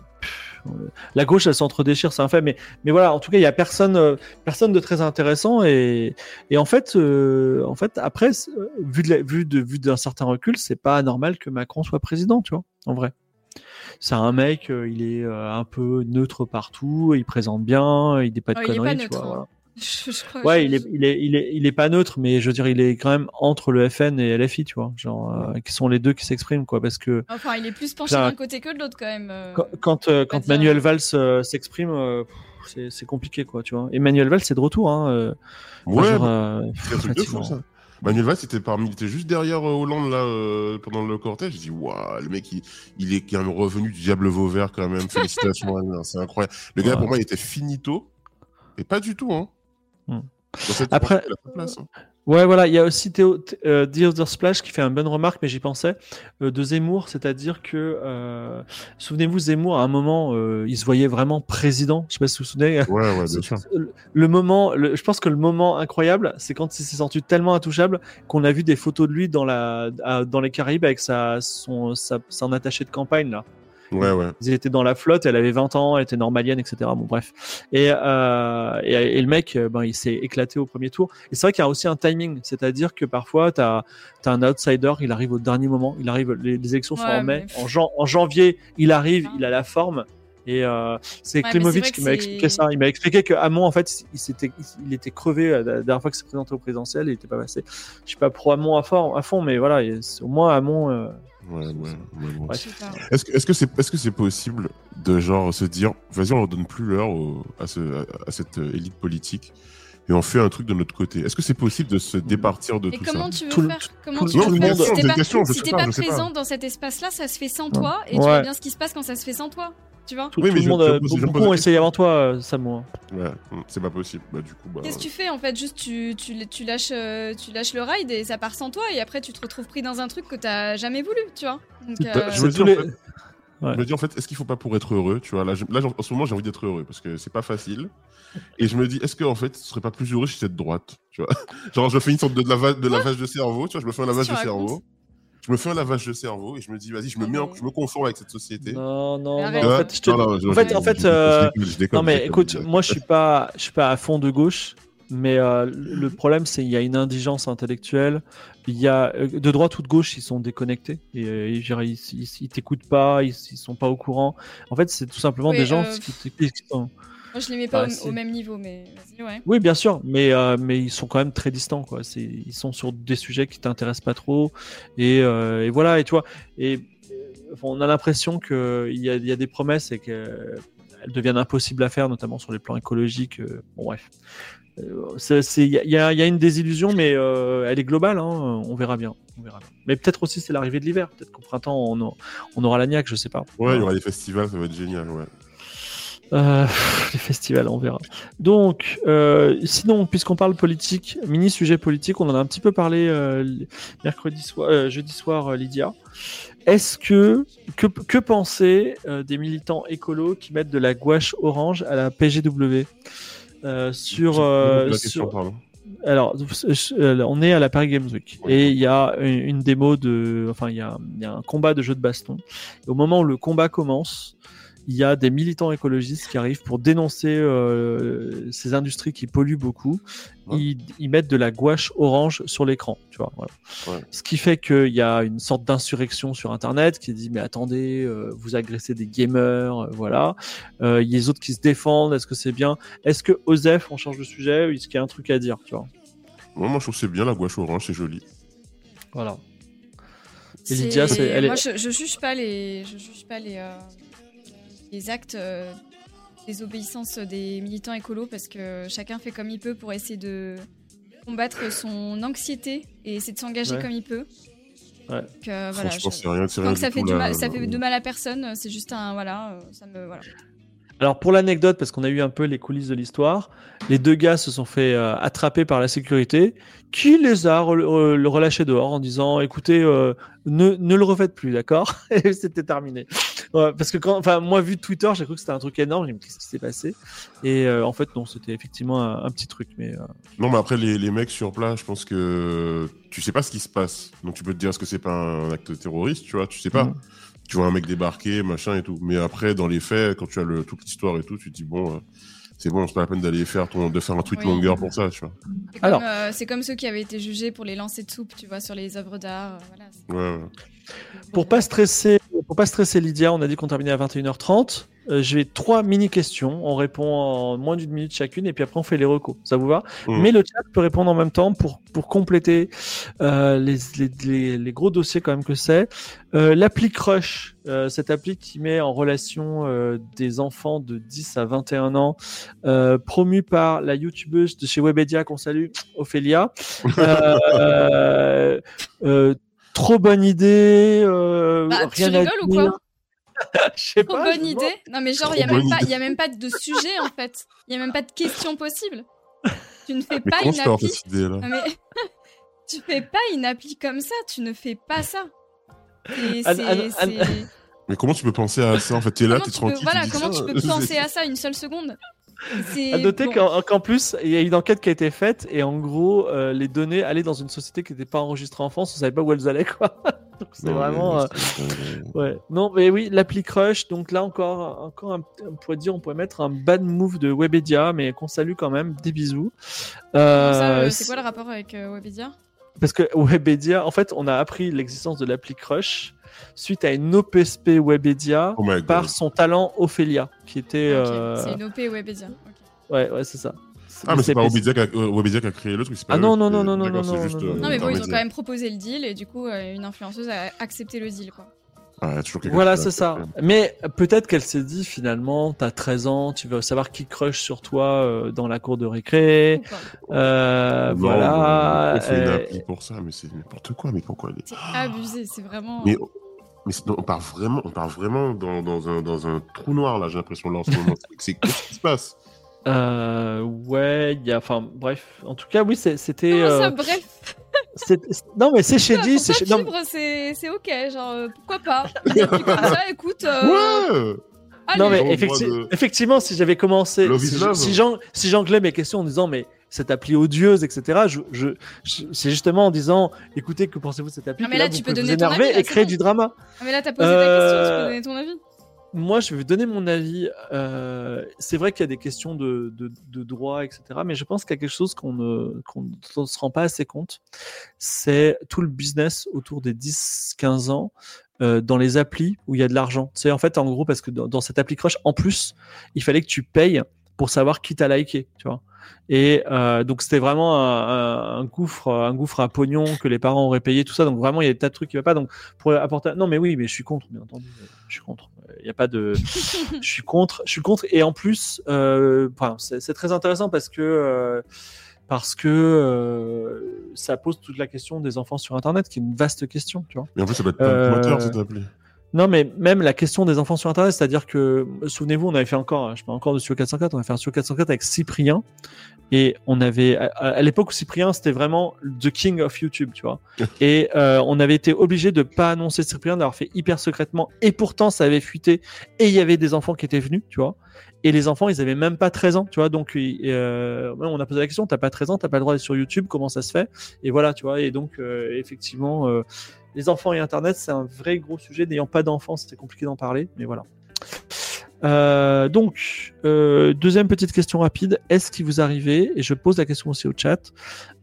la gauche, elle s'entre-déchire, c'est un fait, mais, mais voilà, en tout cas, il y a personne, euh, personne de très intéressant et, et en fait, en fait, après, vu de, vu de, vu d'un certain recul, c'est pas normal que Macron soit président, tu vois, en vrai c'est un mec, il est un peu neutre partout, il présente bien, il dit pas de conneries, tu vois. Hein. ouais, il, est, il, est, il, est, il est pas neutre, mais je veux dire, il est quand même entre le FN et LFI, tu vois, genre, euh, qui sont les deux qui s'expriment, quoi, parce que. Enfin, il est plus penché d'un côté que de l'autre, quand même. Euh, quand, quand, euh, Manuel Valls s'exprime, c'est compliqué, quoi, tu vois. Et Manuel Valls, c'est de retour, hein. ouais, ça. Manuel Valls était parmi, il était juste derrière Hollande là pendant le cortège. J'ai dit waouh, le mec il, il, est quand même revenu du diable Vauvert quand même. Félicitations, c'est incroyable. Le gars pour moi il était finito et pas du tout hein. Hmm. Après, hein. ouais, voilà, il y a aussi Théo, euh, The Splash qui fait une bonne remarque, mais j'y pensais, euh, de Zemmour, c'est-à-dire que, euh, souvenez-vous, Zemmour, à un moment, euh, il se voyait vraiment président, je sais pas si vous vous souvenez. Ouais, ouais, bien sûr. Le moment, je pense que le moment incroyable, c'est quand il s'est senti tellement intouchable qu'on a vu des photos de lui dans, la, dans les Caraïbes avec sa, son, sa, son attaché de campagne, là. Ouais, ouais. Ils étaient dans la flotte, elle avait 20 ans, elle était normalienne, etc. Bon, bref. Et, euh, et, le mec, euh, ben, il s'est éclaté au premier tour. Et c'est vrai qu'il y a aussi un timing, c'est-à-dire que parfois, tu as, un outsider, il arrive au dernier moment, il arrive, les, élections sont en mai, en, en, janvier, il arrive, il a la forme. Et euh, c'est ouais, qui m'a expliqué ça. Il m'a expliqué que Hamon, en fait, il, s'était, il était crevé euh, la dernière fois qu'il s'est présenté au présidentiel, il était pas passé. Je suis pas pro Hamon à fond, à fond mais voilà, au moins Hamon. Euh, Ouais, ouais, Est-ce que, est-ce que c'est, est-ce que c'est possible de genre se dire, vas-y, on ne donne plus l'heure à, ce, à, cette élite politique et on fait un truc de notre côté. Est-ce que c'est possible de se départir de et tout comment ça tu veux faire Comment tu veux faire Si t'es pas, pas présent dans cet espace-là, ça se fait sans toi et tu vois bien ce qui se passe quand ça se fait sans toi. Tu vois oui, mais le monde, beaucoup ont essayé avant toi, euh, Samu. Ouais, c'est pas possible. Bah, du coup, bah, Qu'est-ce que tu fais en fait? Juste tu, tu, tu, lâches, euh, tu lâches le ride et ça part sans toi et après tu te retrouves pris dans un truc que t'as jamais voulu, tu vois? Donc, euh... je, me dis, en fait, je me dis en fait, est-ce qu'il faut pas pour être heureux Tu vois, là, là en ce moment j'ai envie d'être heureux parce que c'est pas facile. Et je me dis, est-ce que en fait, ce serait pas plus heureux si c'était de droite Tu vois? Genre, je fais une sorte de, lavage, de lavage de cerveau, tu vois, je me fais un lavage de cerveau je me fais un lavage de cerveau et je me dis, vas-y, je me, mets je me confonds avec cette société. Non, non, non. En fait, je en fait, en fait euh, non, mais écoute, moi, je suis pas, je suis pas à fond de gauche, mais euh, le problème, c'est qu'il y a une indigence intellectuelle. Il y a euh, de droite ou de gauche, ils sont déconnectés et, ils, ils, ils, t'écoutent pas, ils, ils sont pas au courant. En fait, c'est tout simplement des gens qui, qui sont moi, je les mets pas au, même niveau, mais ouais. Oui, bien sûr, mais, euh, mais ils sont quand même très distants, quoi. Ils sont sur des sujets qui t'intéressent pas trop. Et, euh, et, voilà, et tu vois, et, on a l'impression qu'il y a, y a des promesses et qu'elles deviennent impossibles à faire, notamment sur les plans écologiques. Euh, bon, bref. Il y, y, a une désillusion, mais elle est globale. Hein, on verra bien. On verra Mais peut-être aussi c'est l'arrivée de l'hiver. Peut-être qu'au printemps on, on aura l'agnac, je sais pas. Ouais, il y aura des festivals, ça va être génial. Ouais. Euh, les festivals, on verra. Donc, euh, sinon, puisqu'on parle politique, mini sujet politique, on en a un petit peu parlé euh, mercredi soir, jeudi soir, Lydia. Est-ce que, que, que penser des militants écolos qui mettent de la gouache orange à la PGW sur, sur alors, on est à la Paris Games Week et il y a une, démo de, enfin, il y, a, y a un combat de jeu de baston. au moment où le combat commence, il y a des militants écologistes qui arrivent pour dénoncer euh, ces industries qui polluent beaucoup. Ils, mettent de la gouache orange sur l'écran, tu vois. Ce qui fait qu'il y a une sorte d'insurrection sur Internet qui dit mais attendez, euh, vous agressez des gamers, euh, voilà. Il y a les autres qui se défendent. Est-ce que c'est bien? Est-ce que Osef, on change de sujet Est-ce qu'il y a un truc à dire, tu vois? Moi, je trouve que c'est bien la gouache orange, c'est joli. Voilà. Et Lydia, elle Moi, je, je juge pas les, je juge pas les les actes euh, des obéissances des militants écolos parce que chacun fait comme il peut pour essayer de combattre son anxiété et essayer de s'engager comme il peut. Ouais. voilà, c'est rien, rien ça fait, du mal, ça fait de mal à personne. C'est juste un voilà, ça me voilà. Alors pour l'anecdote, parce qu'on a eu un peu les coulisses de l'histoire, les deux gars se sont fait euh, attraper par la sécurité, qui les a relâchés dehors en disant, écoutez, euh, ne, ne, le refaites plus, d'accord Et c'était terminé. parce que quand, enfin, moi vu Twitter, j'ai cru que c'était un truc énorme. J'ai dit qu'est-ce qui s'est passé? Et euh, en fait, non, c'était effectivement un, petit truc. Mais non, mais après les, les, mecs sur place, je pense que tu sais pas ce qui se passe, donc tu peux te dire est-ce que c'est pas un acte terroriste, tu vois Tu sais pas. Mm tu vois un mec débarquer, machin et tout. Mais après, dans les faits, quand tu as le, toute l'histoire et tout, tu te dis, bon, euh, c'est bon, c'est pas la peine d'aller faire ton, de faire un tweet longueur pour ça, tu vois. C'est comme, euh, c'est comme ceux qui avaient été jugés pour les lancers de soupe, tu vois, sur les œuvres d'art. Euh, voilà, ouais, Pour pas stresser, pour pas stresser Lydia, on a dit qu'on terminait à 21h30. Euh, j'ai trois mini-questions. On répond en moins d'une minute chacune et puis après on fait les recos. Ça vous va mmh. Mais le chat peut répondre en même temps pour, pour compléter euh, les, les, les, gros dossiers quand même que c'est. Euh, l'appli Crush, euh, cette appli qui met en relation euh, des enfants de 10 à 21 ans, euh, promue par la youtubeuse de chez Webedia qu'on salue, Ophélia. trop bonne idée. Bah, rien tu rigoles ou quoi? je sais pas. bonne idée. Non, mais genre, il n'y a, même pas, y a même pas de sujet en fait. Il n'y a même pas de question possible. Tu ne fais pas une appli. Idée, là mais... tu fais pas une appli comme ça. Tu ne fais pas ça. mais comment tu peux penser à ça En fait, tu es là, tu es tranquille. Voilà, comment tu peux penser à ça une seule seconde? À noter qu'en plus, il y a une enquête qui a été faite et en gros, euh, les données allaient dans une société qui n'était pas enregistrée en France, on savait pas où elles allaient quoi. donc c'est vraiment. Euh, ouais. Non, mais oui, l'appli Crush. Donc là encore, encore, on pourrait dire, on pourrait mettre un bad move de Webedia, mais qu'on salue quand même. Des bisous. Euh, c'est quoi le rapport avec Webedia? Parce que Webedia, en fait, on a appris l'existence de l'appli Crush suite à une OPSP Webedia oh par son talent Ophelia, qui était. Euh, c'est une OP Webedia. Ouais, ouais, c'est ça. Ah, mais, c'est pas euh, Webedia qui, a... créé le truc. Ah non, non, non, non, non, non, non, euh, non, mais bon, ils ont quand même proposé le deal et du coup, une influenceuse a accepté le deal, quoi. Voilà, c'est ça. Mais peut-être qu'elle s'est dit finalement, t'as 13 ans, tu veux savoir qui crush sur toi dans la cour de récré. Euh, voilà. On fait une appli pour ça, mais c'est n'importe quoi. Mais pourquoi C'est abusé, c'est vraiment. Mais on part vraiment, on part vraiment dans, dans, un, dans un trou noir là. J'ai l'impression là en ce moment. c'est qu'est-ce qui se passe? Euh, Ouais, il y a, enfin, bref. En tout cas, oui, c'était. Euh, bref non mais c'est chez dit, c'est chez. c'est ok, genre euh, pourquoi pas? comme ça, écoute. Euh... Ouais. Non mais effectivement, si j'avais commencé, si, si j'anglais mes questions en disant mais cette appli odieuse, etc. Je, je, c'est justement en disant, écoutez, que pensez-vous de cette appli Non, mais là, tu peux donner ton avis. et créer du drama. Non, mais là, t'as posé ta question, tu peux donner ton avis. Moi, je vais donner mon avis. Euh, c'est vrai qu'il y a des questions de, de, de, droit, etc. Mais je pense qu'il y a quelque chose qu'on ne, ne se rend pas assez compte. C'est tout le business autour des 10-15 ans euh, dans les applis où il y a de l'argent. C'est en fait, en gros, parce que dans, dans cette appli Crush, en plus, il fallait que tu payes pour savoir qui t'a liké, tu vois. Et euh, donc c'était vraiment un, un, gouffre, un gouffre à pognon que les parents auraient payé, tout ça. Donc vraiment il y a des tas de trucs qui va pas. Donc pour apporter, non mais oui, mais je suis contre, bien entendu, je suis contre. Il n'y a pas de, je suis contre, je suis contre. Et en plus, euh, enfin, c'est très intéressant parce que euh, parce que euh, ça pose toute la question des enfants sur Internet, qui est une vaste question, tu vois. Mais en plus ça peut être un moteur, cette appli. Non, mais même la question des enfants sur Internet, c'est-à-dire que, souvenez-vous, on avait fait encore, je parle encore de Studio 404, on avait fait un Studio 404 avec Cyprien, et on avait, à, l'époque où Cyprien, c'était vraiment the king of YouTube, tu vois. et euh, on avait été obligé de pas annoncer Cyprien, d'avoir fait hyper secrètement, et pourtant ça avait fuité, et il y avait des enfants qui étaient venus, tu vois. Et les enfants, ils avaient même pas 13 ans, tu vois. Donc, euh, on a posé la question, t'as pas 13 ans, t'as pas le droit d'être sur YouTube, comment ça se fait? Et voilà, tu vois. Et donc, euh, effectivement, euh, les enfants et Internet, c'est un vrai gros sujet. N'ayant pas d'enfants, c'était compliqué d'en parler, mais voilà. Euh, donc, euh, deuxième petite question rapide. Est-ce qu'il vous arrivait, et je pose la question aussi au chat,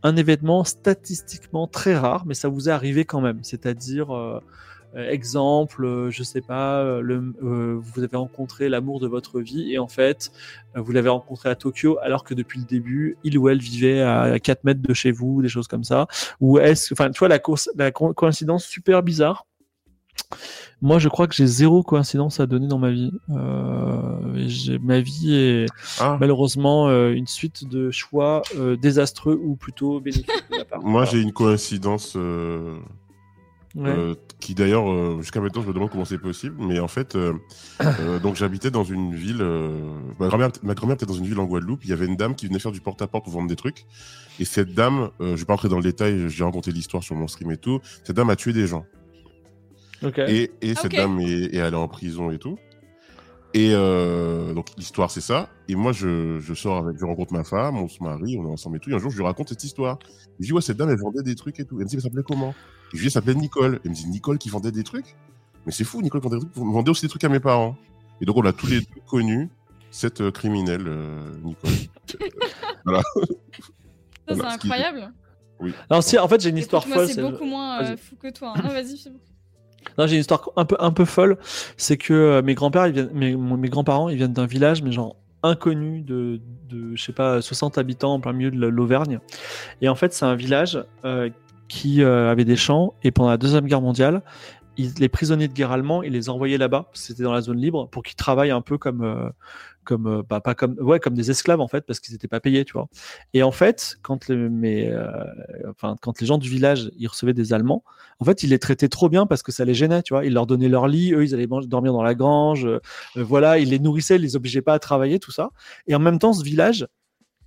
un événement statistiquement très rare, mais ça vous est arrivé quand même C'est-à-dire, euh, exemple, euh, je sais pas, euh, le, vous avez rencontré l'amour de votre vie et en fait, vous l'avez rencontré à Tokyo alors que depuis le début, il ou elle vivait à 4 mètres de chez vous, des choses comme ça. Ou est-ce, enfin, tu vois, la, la coïncidence super bizarre. Moi, je crois que j'ai zéro coïncidence à donner dans ma vie. Euh, ma vie est ah. malheureusement une suite de choix désastreux ou plutôt bénéfiques. Moi, j'ai une coïncidence qui d'ailleurs, jusqu'à maintenant, je me demande comment c'est possible. Mais en fait, donc j'habitais dans une ville. ma grand-mère, était dans une ville en Guadeloupe. Il y avait une dame qui venait faire du porte-à-porte pour vendre des trucs. Et cette dame, je vais pas entrer dans le détail, j'ai raconté l'histoire sur mon stream et tout. Cette dame a tué des gens. Et, et cette dame est, est, allée en prison et tout. Et euh, donc l'histoire c'est ça. Et moi je, je, sors avec, je rencontre ma femme, on se marie, on est ensemble et tout. Et un jour je lui raconte cette histoire. Je dis ouais cette dame elle vendait des trucs et tout. Elle me dit mais ça s'appelait comment? Je lui dis elle s'appelait Nicole. Elle me dit Nicole qui vendait des trucs? Mais c'est fou Nicole qui vendait des trucs. vendait aussi des trucs à mes parents. Et donc on a tous les deux connu cette euh, criminelle euh, Nicole. voilà. Ça c'est incroyable. Oui. Alors si en fait j'ai une histoire folle. C'est beaucoup moins fou que toi. Hein. Vas-y. j'ai une histoire un peu, un peu folle. C'est que euh, mes grands-pères, mes, mes grands-parents, ils viennent d'un village, mais genre inconnu de, de, je sais pas, 60 habitants en plein milieu de l'Auvergne. Et en fait, c'est un village euh, qui euh, avait des champs. Et pendant la Deuxième Guerre mondiale, les prisonniers de guerre allemands, ils les envoyaient là-bas, c'était dans la zone libre, pour qu'ils travaillent un peu comme, comme euh, bah, pas comme ouais comme des esclaves en fait parce qu'ils n'étaient pas payés tu vois et en fait quand les mais euh, enfin quand les gens du village ils recevaient des Allemands en fait ils les traitaient trop bien parce que ça les gênait tu vois ils leur donnaient leur lit eux ils allaient dormir dans la grange euh, voilà ils les nourrissaient ils les obligeaient pas à travailler tout ça et en même temps ce village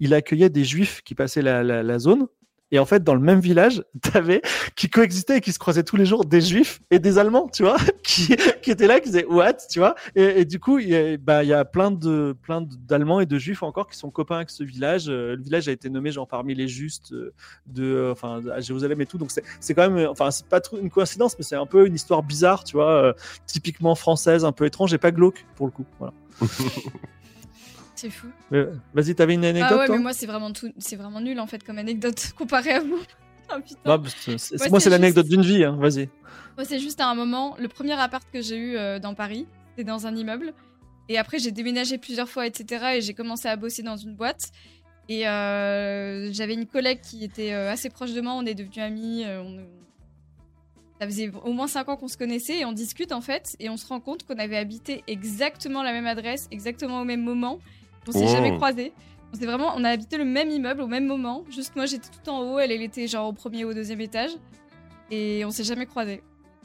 il accueillait des juifs qui passaient la zone et en fait, dans le même village, t'avais qui coexistaient et qui se croisaient tous les jours des Juifs et des Allemands, tu vois, qui, étaient là, qui disaient what, tu vois. Et, du coup, il y a, bah, il y a plein de plein d'Allemands et de Juifs encore qui sont copains avec ce village. Euh, le village a été nommé genre parmi les justes euh, de, euh, enfin, à Jérusalem et tout. Donc c'est quand même, enfin, c'est pas trop une coïncidence, mais c'est un peu une histoire bizarre, tu vois, typiquement française, un peu étrange et pas glauque pour le coup. Voilà. C'est fou. Vas-y, t'avais une anecdote Ah ouais, mais moi c'est vraiment tout, c'est vraiment nul en fait comme anecdote comparé à vous. oh, putain. moi c'est l'anecdote d'une vie, hein. vas-y. Moi c'est juste à un moment, le premier appart que j'ai eu euh, dans Paris, c'était dans un immeuble. Et après j'ai déménagé plusieurs fois, etc. Et j'ai commencé à bosser dans une boîte. Et euh, j'avais une collègue qui était euh, assez proche de moi, on est devenus amis. Ça faisait au moins 5 ans qu'on se connaissait et on discute en fait. Et on se rend compte qu'on avait habité exactement la même adresse, exactement au même moment. On s'est jamais croisés. On vraiment, on a habité le même immeuble au même moment. Juste moi, j'étais tout en haut, elle, elle était genre au premier ou au deuxième étage. Et on s'est jamais croisés.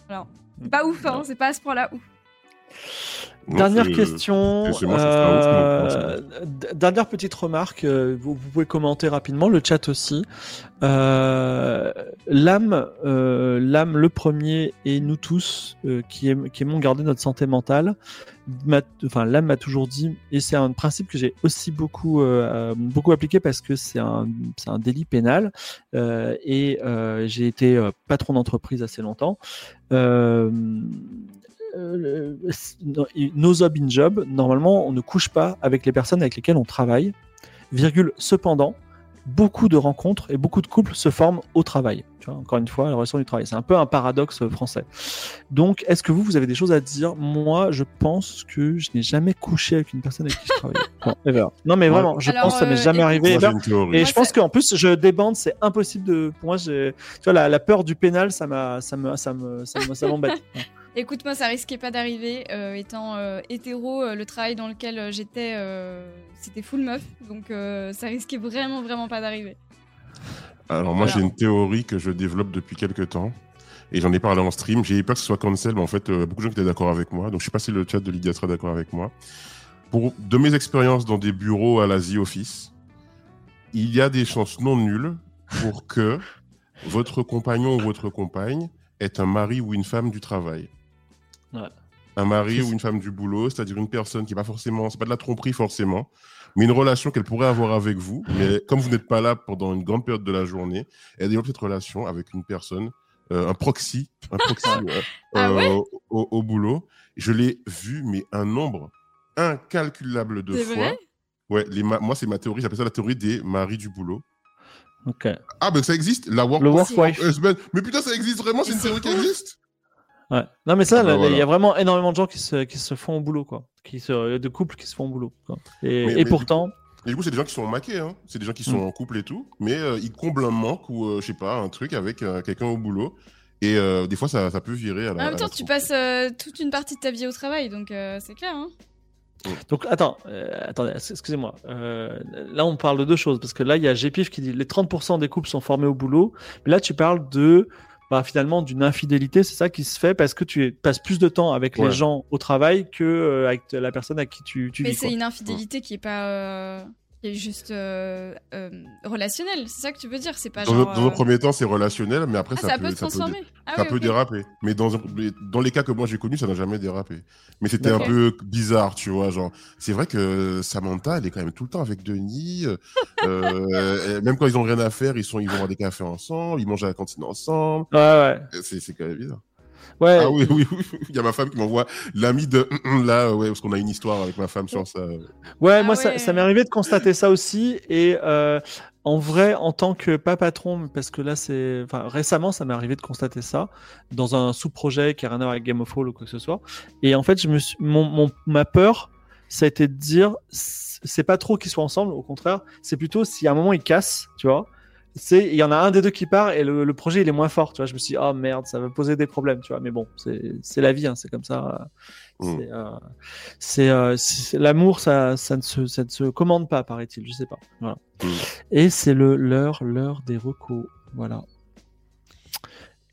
Alors, pas ouf, hein, c'est pas à ce point-là ouf. Dernière question. Euh, dernière petite remarque. Euh, vous, pouvez commenter rapidement le chat aussi. Euh, l'âme, l'âme, le premier et nous tous qui, aimons garder notre santé mentale. Enfin, l'âme m'a toujours dit, et c'est un principe que j'ai aussi beaucoup, beaucoup appliqué parce que c'est un, c'est un délit pénal. et j'ai été patron d'entreprise assez longtemps. Euh, nos job in job, normalement, on ne couche pas avec les personnes avec lesquelles on travaille. Virgule, cependant, beaucoup de rencontres et beaucoup de couples se forment au travail. Tu vois, encore une fois, la relation du travail. C'est un peu un paradoxe français. Donc, est-ce que vous, vous avez des choses à dire? Moi, je pense que je n'ai jamais couché avec une personne avec qui je travaille. non, mais vraiment, je pense que ça m'est euh, jamais arrivé. et je pense qu'en plus, je débande, c'est impossible de. Pour moi, tu vois, la, peur du pénal, ça m'a, ça me, ça me, ça m'embête. Écoute, moi, ça risquait pas d'arriver. Euh, étant euh, hétéro, euh, le travail dans lequel j'étais, c'était full meuf. Donc, ça risquait vraiment, vraiment pas d'arriver. Alors, moi, j'ai une théorie que je développe depuis quelques temps. Et j'en ai parlé en stream. J'ai eu peur que ce soit cancel, mais en fait, beaucoup de gens étaient d'accord avec moi. Donc, je sais pas si le chat de Lydia sera d'accord avec moi. Pour, de mes expériences dans des bureaux à l'Asie Office, il y a des chances non nulles pour que votre compagnon ou votre compagne ait un mari ou une femme du travail. Un mari ou une femme du boulot, c'est-à-dire une personne qui n'est pas forcément, c'est pas de la tromperie forcément, mais une relation qu'elle pourrait avoir avec vous. Mais comme vous n'êtes pas là pendant une grande période de la journée, elle développe cette relation avec une personne, euh, un proxy, un proxy euh, ah euh, au, boulot. Je l'ai vu, mais un nombre incalculable de fois. ouais, les moi c'est ma théorie, j'appelle ça la théorie des maris du boulot. Ah, ben ça existe, la work, Mais putain, ça existe vraiment, c'est une théorie qui existe? Ouais. Non, mais ça, ah bah il y a vraiment énormément de gens qui se, qui se font au boulot, quoi. Qui se, de couples qui se font au boulot. Et, et pourtant. Et du coup, c'est des gens qui sont maqués, hein. C'est des gens qui sont mm. en couple et tout, mais euh, ils comblent un manque ou, euh, je sais pas, un truc avec euh, quelqu'un au boulot. Et des fois, ça, ça, peut virer à la. En même temps, tu passes toute une partie de ta vie au travail, donc c'est clair, hein. Mm. Donc attends, attendez, excusez-moi. là, on parle de deux choses parce que là, il y a GPIF qui dit les 30% des couples sont formés au boulot, mais là, tu parles de bah, finalement d'une infidélité, c'est ça qui se fait parce que tu passes plus de temps avec les gens au travail que euh, avec la personne à qui tu, tu Mais vis. Mais c'est une infidélité qui est pas euh, juste euh, euh, relationnel. C'est ça que tu veux dire C'est pas dans, genre, dans un premier temps, c'est relationnel, mais après, ah, ça, peut, se transformer. Ça peut, déraper. Mais dans, dans les cas que moi j'ai connus, ça n'a jamais dérapé. Mais c'était un peu bizarre, tu vois. Genre, c'est vrai que Samantha, elle est quand même tout le temps avec Denis. euh, même quand ils ont rien à faire, ils sont, ils vont boire des cafés ensemble, ils mangent à la cantine ensemble. Ouais, ouais. C'est quand même bizarre. Ouais. Ah oui, oui, oui. Il y a ma femme qui m'envoie l'ami de là, ouais, parce qu'on a une histoire avec ma femme sur ça. Ouais, ah moi, ça, ça m'est arrivé de constater ça aussi. Et euh, en vrai, en tant que pas patron, parce que là, c'est. Enfin, récemment, ça m'est arrivé de constater ça dans un sous-projet qui a rien à voir avec Game of Thrones ou quoi que ce soit. Et en fait, je me suis... mon, mon, ma peur, ça a été de dire c'est pas trop qu'ils soient ensemble, au contraire, c'est plutôt si à un moment ils cassent, tu vois c'est il y en a un des deux qui part et le, projet il est moins fort tu vois. Je me suis dit oh merde ça va poser des problèmes tu vois. Mais bon c'est la vie hein, c'est comme ça. Mm. c'est euh, euh l'amour ça ça ne se ça ne se commande pas paraît-il je sais pas. Voilà. Mm. et c'est le l'heure l'heure des recos. Voilà.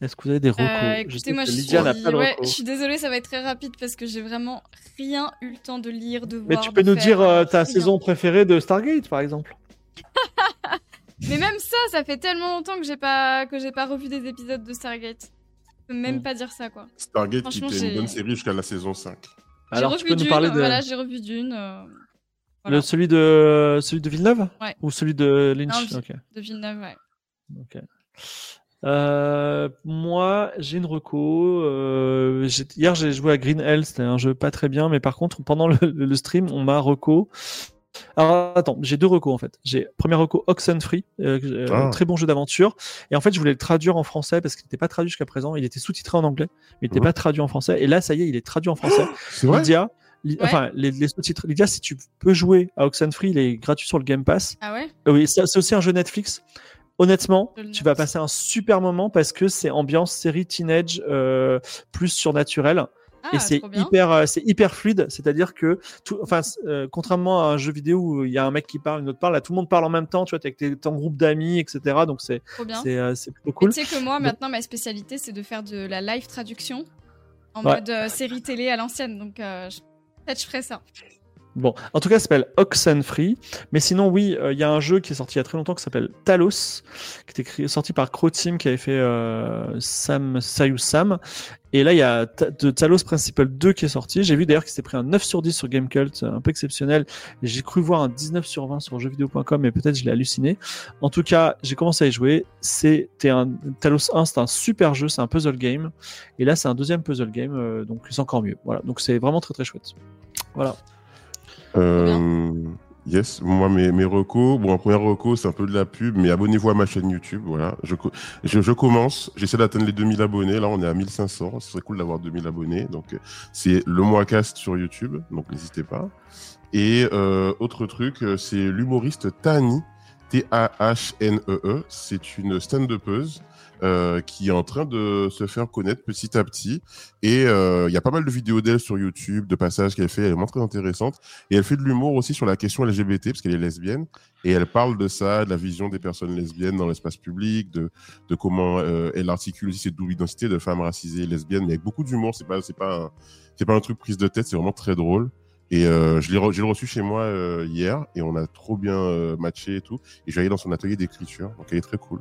Est-ce que vous avez des recos? Euh, Écoutez, moi, je suis... Ouais, je suis désolée, ça va être très rapide parce que j'ai vraiment rien eu le temps de lire, de voir. Mais tu peux nous dire euh, ta saison préférée de Stargate, par exemple Mais même ça, ça fait tellement longtemps que j'ai pas que j'ai pas revu des épisodes de Stargate. Je peux même mm. pas dire ça quoi. Stargate qui était une bonne série jusqu'à la saison 5. Alors tu peux nous parler de voilà, j'ai revu d'une euh, Le celui de celui de Villeneuve? Ouais. ou celui de Lynch? Non, De Villeneuve, ouais. OK. Euh, moi, j'ai une reco. Euh, hier, j'ai joué à Green Hell. C'était un jeu pas très bien, mais par contre, pendant le, le stream, on m'a reco alors attends, j'ai deux recos en fait. J'ai premier reco Oxenfree, euh, euh ah. très bon jeu d'aventure. Et en fait, je voulais le traduire en français parce qu'il n'était pas traduit jusqu'à présent. Il était sous-titré en anglais, mais il n'était pas traduit en français. Et là, ça y est, il est traduit en français. Lydia, enfin les, sous-titres. Lydia, si tu peux jouer à Oxenfree, il est gratuit sur le Game Pass. Ah ouais? Euh, oui, c'est aussi un jeu Netflix. Honnêtement, tu vas passer un super moment parce que c'est ambiance série teenage euh, plus surnaturelle et ah, c'est hyper, euh, c'est hyper fluide. C'est-à-dire que, tout, enfin, euh, contrairement à un jeu vidéo où il y a un mec qui parle, une autre parle, là, tout le monde parle en même temps. Tu vois, avec ton groupe d'amis, etc. Donc c'est, c'est, euh, c'est plutôt cool. Tu sais que moi, maintenant, ma spécialité, c'est de faire de la live traduction en mode série télé à l'ancienne. Donc peut-être je ferai ça. Bon, en tout cas, ça s'appelle Oxenfree. Mais sinon, oui, il y a un jeu qui est sorti il y a très longtemps qui s'appelle Talos, qui était sorti par Croteam, qui avait fait Sam Sayu Sam. Et là, il y a de Talos Principal 2 qui est sorti. J'ai vu d'ailleurs qu'il s'est pris un 9 sur 10 sur Gamecult, un peu exceptionnel. J'ai cru voir un 19 sur 20 sur jeuxvideo.com, mais peut-être je l'ai halluciné. En tout cas, j'ai commencé à y jouer. C'était un Talos 1, c'est un super jeu, c'est un puzzle game. Et là, c'est un deuxième puzzle game, euh, donc c'est encore mieux. Voilà, donc c'est vraiment très très chouette. Voilà. Euh, Yes, moi mes, mes recos, bon, un premier reco, c'est un peu de la pub, mais abonnez-vous à ma chaîne YouTube, voilà. Je, je, je commence, j'essaie d'atteindre les 2000 abonnés, là on est à 1500, ce serait cool d'avoir 2000 abonnés, donc c'est le mois cast sur YouTube, donc n'hésitez pas. Et euh, autre truc, c'est l'humoriste Tani, T-A-H-N-E-E, -E, c'est une stand-upeuse euh, qui est en train de se faire connaître petit à petit. Et euh, il y a pas mal de vidéos d'elle sur YouTube, de passages qu'elle fait. Elle est vraiment très intéressante. Et elle fait de l'humour aussi sur la question LGBT, parce qu'elle est lesbienne. Et elle parle de ça, de la vision des personnes lesbiennes dans l'espace public, de, comment euh, elle articule aussi cette double identité de femme racisée lesbienne, mais avec beaucoup d'humour. C'est pas, pas, un truc prise de tête. C'est vraiment très drôle. Et je l'ai, j'ai reçu chez moi hier et on a trop bien matché et tout. Et je vais aller dans son atelier d'écriture, donc elle est très cool.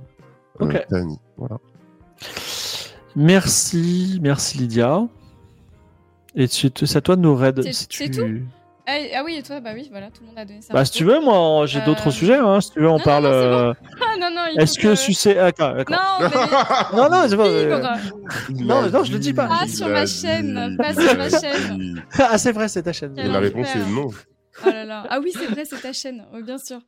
Ok. Voilà. Merci, merci Lydia. Et c'est à toi de nous raid. C'est, si tout ah, ah, oui, et toi, bah oui, voilà, tout le monde a donné ça. Bah, si tu veux, moi, j'ai d'autres euh, sujets, hein, si tu veux, on parle. Non, euh, ah, non, non, Est-ce que, sucer. Ah, d'accord, Non, mais... non, non, c'est pas. Non, non, je le dis pas. Pas sur ma chaîne, pas sur ma chaîne. ah, c'est vrai, c'est ta chaîne. la réponse est non. Oh là là. Ah oui, c'est vrai, c'est ta chaîne, bien sûr.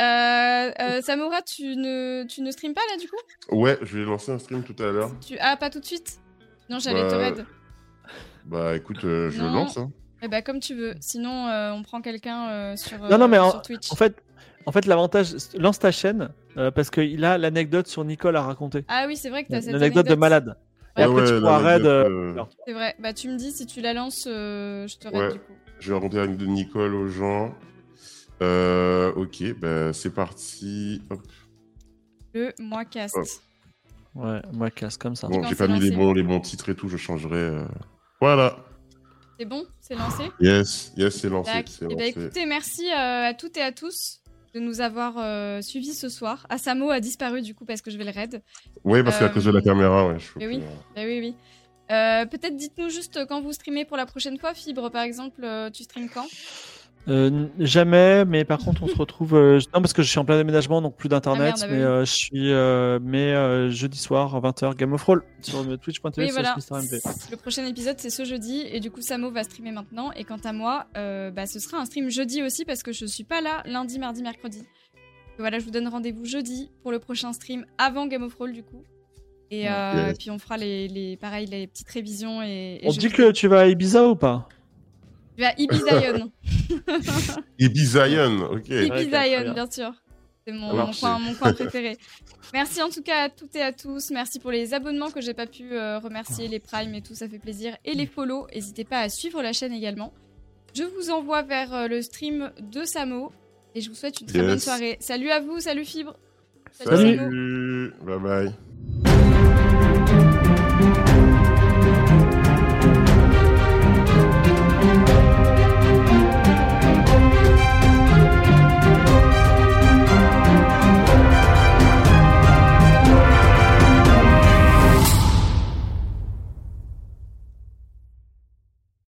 Euh, Samora, tu ne, tu ne streams pas là du coup? Ouais, je vais lancer un stream tout à l'heure. Tu... Ah, pas tout de suite? Non, j'allais te bah, raid. Bah écoute, je le lance. Hein. Eh bah, comme tu veux. Sinon, euh, on prend quelqu'un euh, sur, non, non, mais euh, en, Twitch. En fait, en fait l'avantage, lance ta chaîne parce qu'il a l'anecdote sur Nicole à raconter. Ah oui, c'est vrai que tu as cette anecdote. de malade. Et après, tu pourras raid. C'est vrai. Bah, tu me dis si tu la lances, je te raid du coup. Je vais raconter l'anecdote de Nicole aux gens. ok, bah, c'est parti. Le mois cast. Ouais, moi casse comme ça. Bon, j'ai pas mis les bons, les bons titres et tout, je changerai. Euh. Voilà. C'est bon? C'est lancé? Yes, yes, c'est lancé. Eh ben, écoutez, merci euh, à toutes et à tous de nous avoir euh, suivis ce soir. Asamo a disparu du coup parce que je vais le raid. Oui, parce qu'à cause de la caméra, ouais. Je oui. Bah oui, oui. Peut-être dites-nous juste quand vous streamez pour la prochaine fois. Fibre, par exemple, tu streames quand? Euh, jamais, mais par contre, on se retrouve. Euh, non, parce que je suis en plein déménagement, donc plus d'internet. Ah, mais euh, je suis. mais jeudi soir, à 20h, Game of Roll sur twitch.tv. Oui, voilà. Le prochain épisode, c'est ce jeudi. Et du coup, Samo va streamer maintenant. Et quant à moi, bah, ce sera un stream jeudi aussi, parce que je suis pas là lundi, mardi, mercredi. voilà, je vous donne rendez-vous jeudi pour le prochain stream avant Game of Roll, du coup. Et, puis on fera les, les, pareil, les petites révisions. Et, on dit que tu vas à Ibiza ou pas? Je vais à Ibizaïon. Ibizaïon, ok. Ibizaïon, bien sûr. C'est mon, coin, préféré. Merci en tout cas à toutes et à tous. Merci pour les abonnements que j'ai pas pu euh, remercier, les primes et tout, ça fait plaisir. Et les follows, n'hésitez pas à suivre la chaîne également. Je vous envoie vers euh, le stream de Samo et je vous souhaite une très bonne soirée. Salut à vous, salut Fibre. Salut. salut. Bye bye. Thank you.